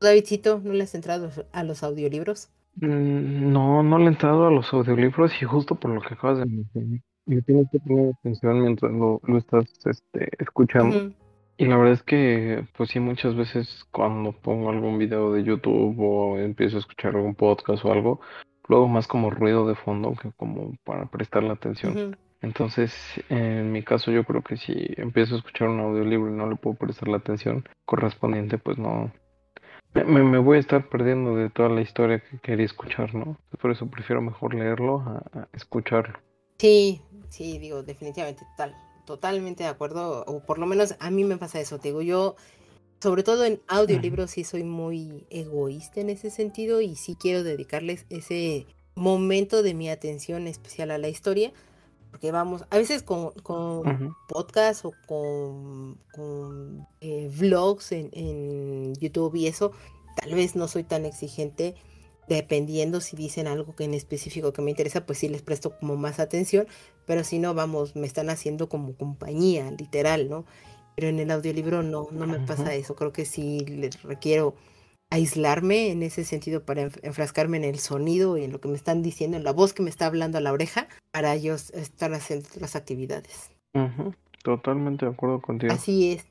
Davidcito, ¿no le has entrado a los audiolibros? Mm, no, no le he entrado a los audiolibros y justo por lo que acabas de mencionar. Me tienes que poner atención mientras lo, estás este, escuchando. Y la verdad es que, pues sí, muchas veces cuando pongo algún video de YouTube o empiezo a escuchar algún podcast o algo, luego más como ruido de fondo que como para prestar la atención. Entonces, en mi caso, yo creo que si empiezo a escuchar un audiolibro y no le puedo prestar la atención correspondiente, pues no. Me, me voy a estar perdiendo de toda la historia que quería escuchar, ¿no? Por eso prefiero mejor leerlo a escucharlo. Sí, sí, digo, definitivamente tal totalmente de acuerdo, o por lo menos a mí me pasa eso, te digo, yo, sobre todo en audiolibros, sí soy muy egoísta en ese sentido y sí quiero dedicarles ese momento de mi atención especial a la historia, porque vamos, a veces con, con podcasts o con, con eh, vlogs en, en YouTube y eso, tal vez no soy tan exigente dependiendo si dicen algo que en específico que me interesa, pues sí les presto como más atención, pero si no, vamos, me están haciendo como compañía, literal, ¿no? Pero en el audiolibro no, no me pasa eso, creo que sí les requiero aislarme en ese sentido para enfrascarme en el sonido y en lo que me están diciendo, en la voz que me está hablando a la oreja, para ellos estar haciendo las actividades. Totalmente de acuerdo contigo. Así es.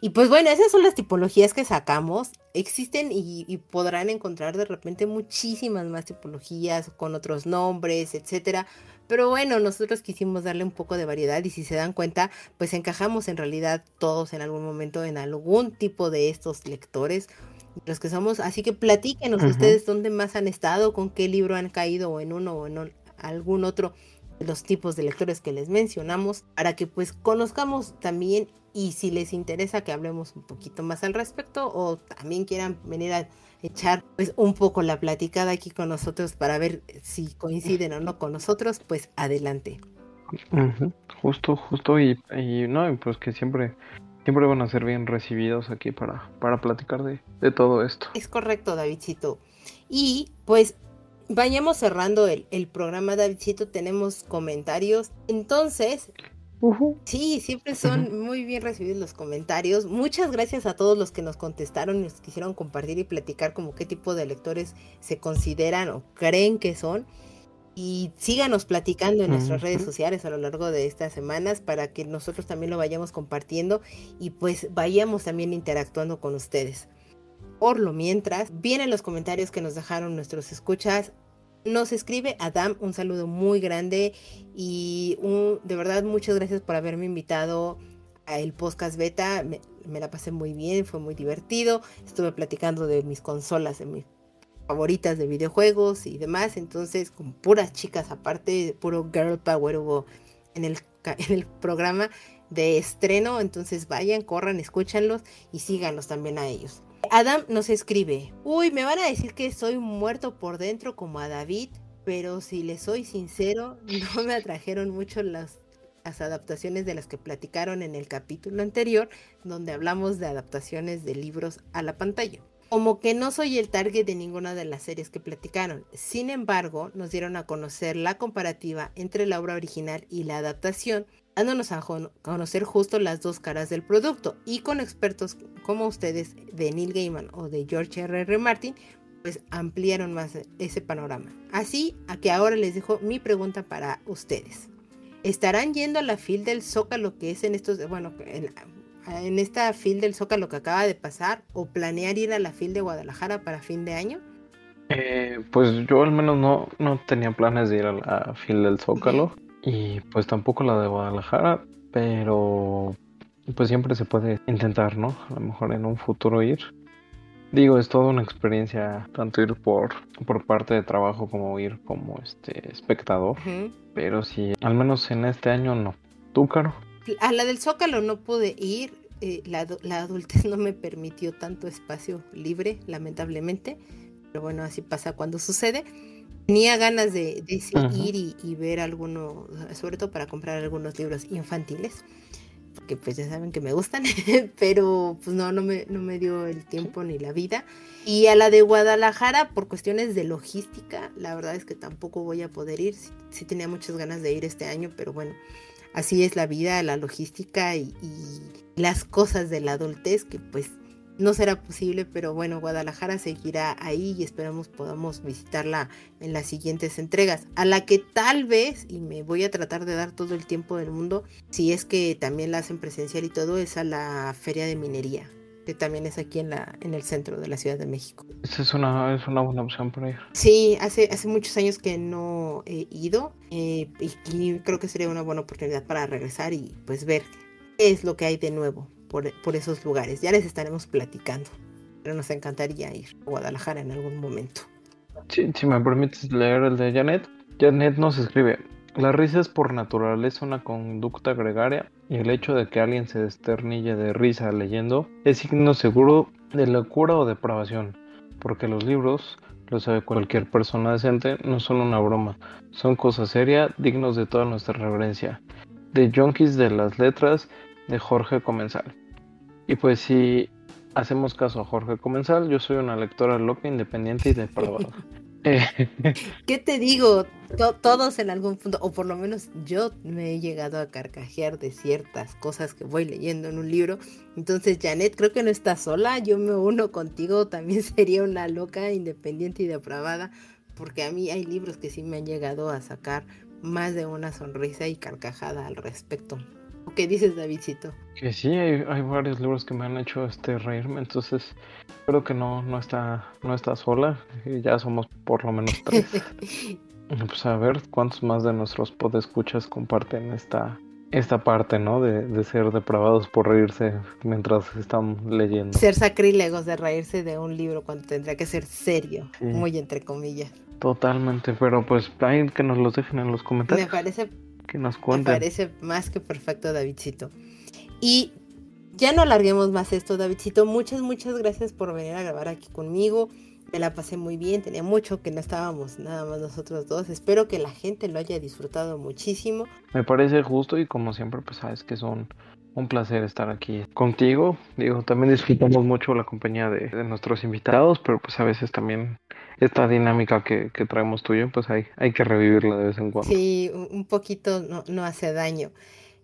Y pues bueno, esas son las tipologías que sacamos. Existen y, podrán encontrar de repente muchísimas más tipologías con otros nombres, etcétera. Pero bueno, nosotros quisimos darle un poco de variedad y si se dan cuenta, pues encajamos en realidad todos en algún momento en algún tipo de estos lectores, los que somos. Así que platíquenos ustedes dónde más han estado, con qué libro han caído o en uno o en algún otro los tipos de lectores que les mencionamos para que pues conozcamos también y si les interesa que hablemos un poquito más al respecto o también quieran venir a echar pues un poco la platicada aquí con nosotros para ver si coinciden o no con nosotros, pues adelante. Justo, justo y, y no, pues que siempre siempre van a ser bien recibidos aquí para, para platicar de, de todo esto. Es correcto, Davidcito. Y pues vayamos cerrando el, el programa, Davidcito. Tenemos comentarios. Entonces, Sí, siempre son muy bien recibidos los comentarios. Muchas gracias a todos los que nos contestaron y nos quisieron compartir y platicar como qué tipo de lectores se consideran o creen que son. Y síganos platicando en nuestras redes sociales a lo largo de estas semanas para que nosotros también lo vayamos compartiendo y pues vayamos también interactuando con ustedes. Por lo mientras, vienen los comentarios que nos dejaron nuestros escuchas. Nos escribe Adam, un saludo muy grande y de verdad muchas gracias por haberme invitado a el podcast beta. Me, la pasé muy bien, fue muy divertido. Estuve platicando de mis consolas, de mis favoritas de videojuegos y demás. Entonces, con puras chicas aparte, puro girl power hubo en el, en el programa de estreno. Entonces vayan, corran, escúchanlos y síganlos también a ellos. Adam nos escribe, uy, me van a decir que soy muerto por dentro como a David, pero si le soy sincero, no me atrajeron mucho las, las adaptaciones de las que platicaron en el capítulo anterior, donde hablamos de adaptaciones de libros a la pantalla. Como que no soy el target de ninguna de las series que platicaron. Sin embargo, nos dieron a conocer la comparativa entre la obra original y la adaptación dándonos a conocer justo las dos caras del producto y con expertos como ustedes de Neil Gaiman o de George R. R. Martin, pues ampliaron más ese panorama. Así a que ahora les dejo mi pregunta para ustedes. ¿Estarán yendo a la fil del Zócalo que es en estos, bueno, en, esta fil del Zócalo que acaba de pasar o planear ir a la fil de Guadalajara para fin de año? Eh, pues yo al menos no, no tenía planes de ir a la fil del Zócalo. Y pues tampoco la de Guadalajara, pero pues siempre se puede intentar, ¿no? A lo mejor en un futuro ir. Digo, es toda una experiencia, tanto ir por, por parte de trabajo como ir como este espectador. Pero sí, al menos en este año no. ¿Tú, Caro? A la del Zócalo no pude ir. Eh, la, la adultez no me permitió tanto espacio libre, lamentablemente. Pero bueno, así pasa cuando sucede. Tenía ganas de, ir y, ver alguno, sobre todo para comprar algunos libros infantiles, porque pues ya saben que me gustan, pero pues no, no me, no me dio el tiempo ni la vida. Y a la de Guadalajara, por cuestiones de logística, la verdad es que tampoco voy a poder ir. Sí, tenía muchas ganas de ir este año, pero bueno, así es la vida, la logística y, y las cosas de la adultez que pues no será posible, pero bueno, Guadalajara seguirá ahí y esperamos podamos visitarla en las siguientes entregas, a la que tal vez, y me voy a tratar de dar todo el tiempo del mundo, si es que también la hacen presencial y todo, es a la Feria de Minería, que también es aquí en, la, en el centro de la Ciudad de México. Esa es una, es una buena opción para ir. Sí, hace, hace muchos años que no he ido eh, y creo que sería una buena oportunidad para regresar y pues ver qué es lo que hay de nuevo por, esos lugares. Ya les estaremos platicando. Pero nos encantaría ir a Guadalajara en algún momento. Sí, si me permites leer el de Janet. Janet nos escribe, la risa es por naturaleza una conducta gregaria y el hecho de que alguien se desternille de risa leyendo es signo seguro de locura o depravación, porque los libros, lo sabe cualquier persona decente, no son una broma, son cosas serias dignos de toda nuestra reverencia. De junkies de las letras de Jorge Comensal. Y pues si hacemos caso a Jorge Comensal, yo soy una lectora loca, independiente y depravada. ¿Qué te digo? todos en algún punto, o por lo menos yo me he llegado a carcajear de ciertas cosas que voy leyendo en un libro. Entonces, Janet, creo que no estás sola. Yo me uno contigo. También sería una loca, independiente y depravada. Porque a mí hay libros que sí me han llegado a sacar más de una sonrisa y carcajada al respecto. ¿Qué dices, Davidcito? Que sí, hay, varios libros que me han hecho este reírme, entonces creo que no, no está, no está sola, ya somos por lo menos tres. pues a ver cuántos más de nuestros podescuchas comparten esta, esta parte, ¿no? De, ser depravados por reírse mientras están leyendo. Ser sacrílegos de reírse de un libro cuando tendría que ser serio, muy entre comillas. Totalmente, pero pues hay que nos los dejen en los comentarios. Me parece, que nos cuenten. Me parece más que perfecto, Davidcito. Y ya no alarguemos más esto, Davidcito. Muchas, muchas gracias por venir a grabar aquí conmigo. Me la pasé muy bien, tenía mucho que no estábamos nada más nosotros dos. Espero que la gente lo haya disfrutado muchísimo. Me parece justo y como siempre, pues sabes que son un placer estar aquí contigo. Digo, también disfrutamos mucho la compañía de, nuestros invitados, pero pues a veces también esta dinámica que, traemos tuyo, pues hay, hay que revivirla de vez en cuando. Sí, un poquito no, no hace daño.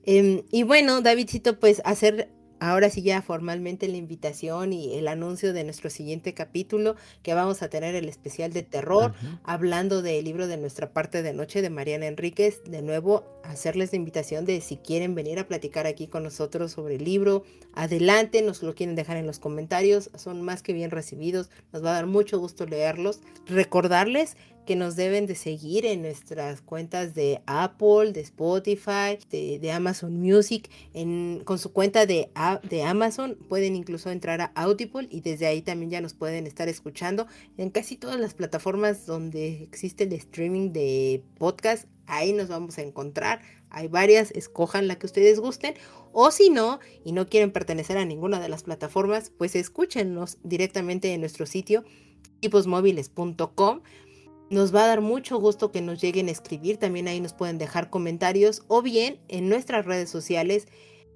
Em, y bueno, Davidcito, pues hacer ahora sí ya formalmente la invitación y el anuncio de nuestro siguiente capítulo, que vamos a tener el especial de terror, hablando del libro de nuestra parte de noche de Mariana Enríquez. De nuevo, hacerles la invitación de si quieren venir a platicar aquí con nosotros sobre el libro, adelante, nos lo quieren dejar en los comentarios, son más que bien recibidos, nos va a dar mucho gusto leerlos. Recordarles que nos deben de seguir en nuestras cuentas de Apple, de Spotify, de, Amazon Music. Con su cuenta de, de Amazon pueden incluso entrar a Audible y desde ahí también ya nos pueden estar escuchando en casi todas las plataformas donde existe el streaming de podcast. Ahí nos vamos a encontrar. Hay varias, escojan la que ustedes gusten. O si no, y no quieren pertenecer a ninguna de las plataformas, pues escúchenos directamente en nuestro sitio tiposmóviles.com nos va a dar mucho gusto que nos lleguen a escribir, también ahí nos pueden dejar comentarios o bien en nuestras redes sociales,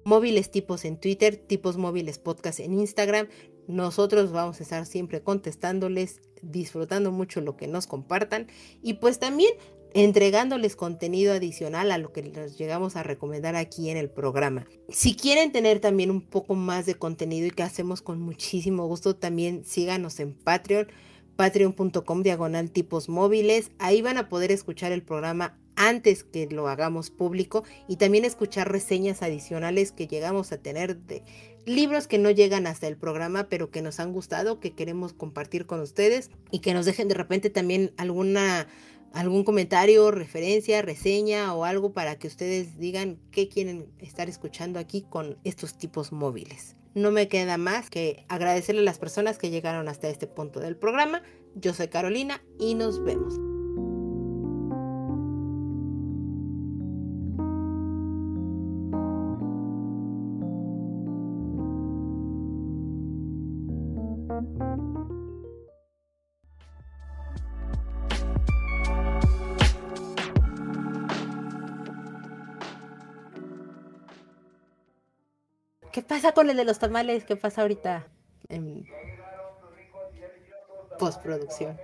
móviles tipos en Twitter, tipos móviles podcast en Instagram. Nosotros vamos a estar siempre contestándoles, disfrutando mucho lo que nos compartan y pues también entregándoles contenido adicional a lo que les llegamos a recomendar aquí en el programa. Si quieren tener también un poco más de contenido y que hacemos con muchísimo gusto, también síganos en Patreon patreon.com diagonal tipos móviles. Ahí van a poder escuchar el programa antes que lo hagamos público y también escuchar reseñas adicionales que llegamos a tener de libros que no llegan hasta el programa pero que nos han gustado, que queremos compartir con ustedes y que nos dejen de repente también alguna algún comentario, referencia, reseña o algo para que ustedes digan qué quieren estar escuchando aquí con estos tipos móviles. No me queda más que agradecerle a las personas que llegaron hasta este punto del programa. Yo soy Carolina y nos vemos. Pasa con el de los tamales? ¿Qué pasa ahorita en postproducción?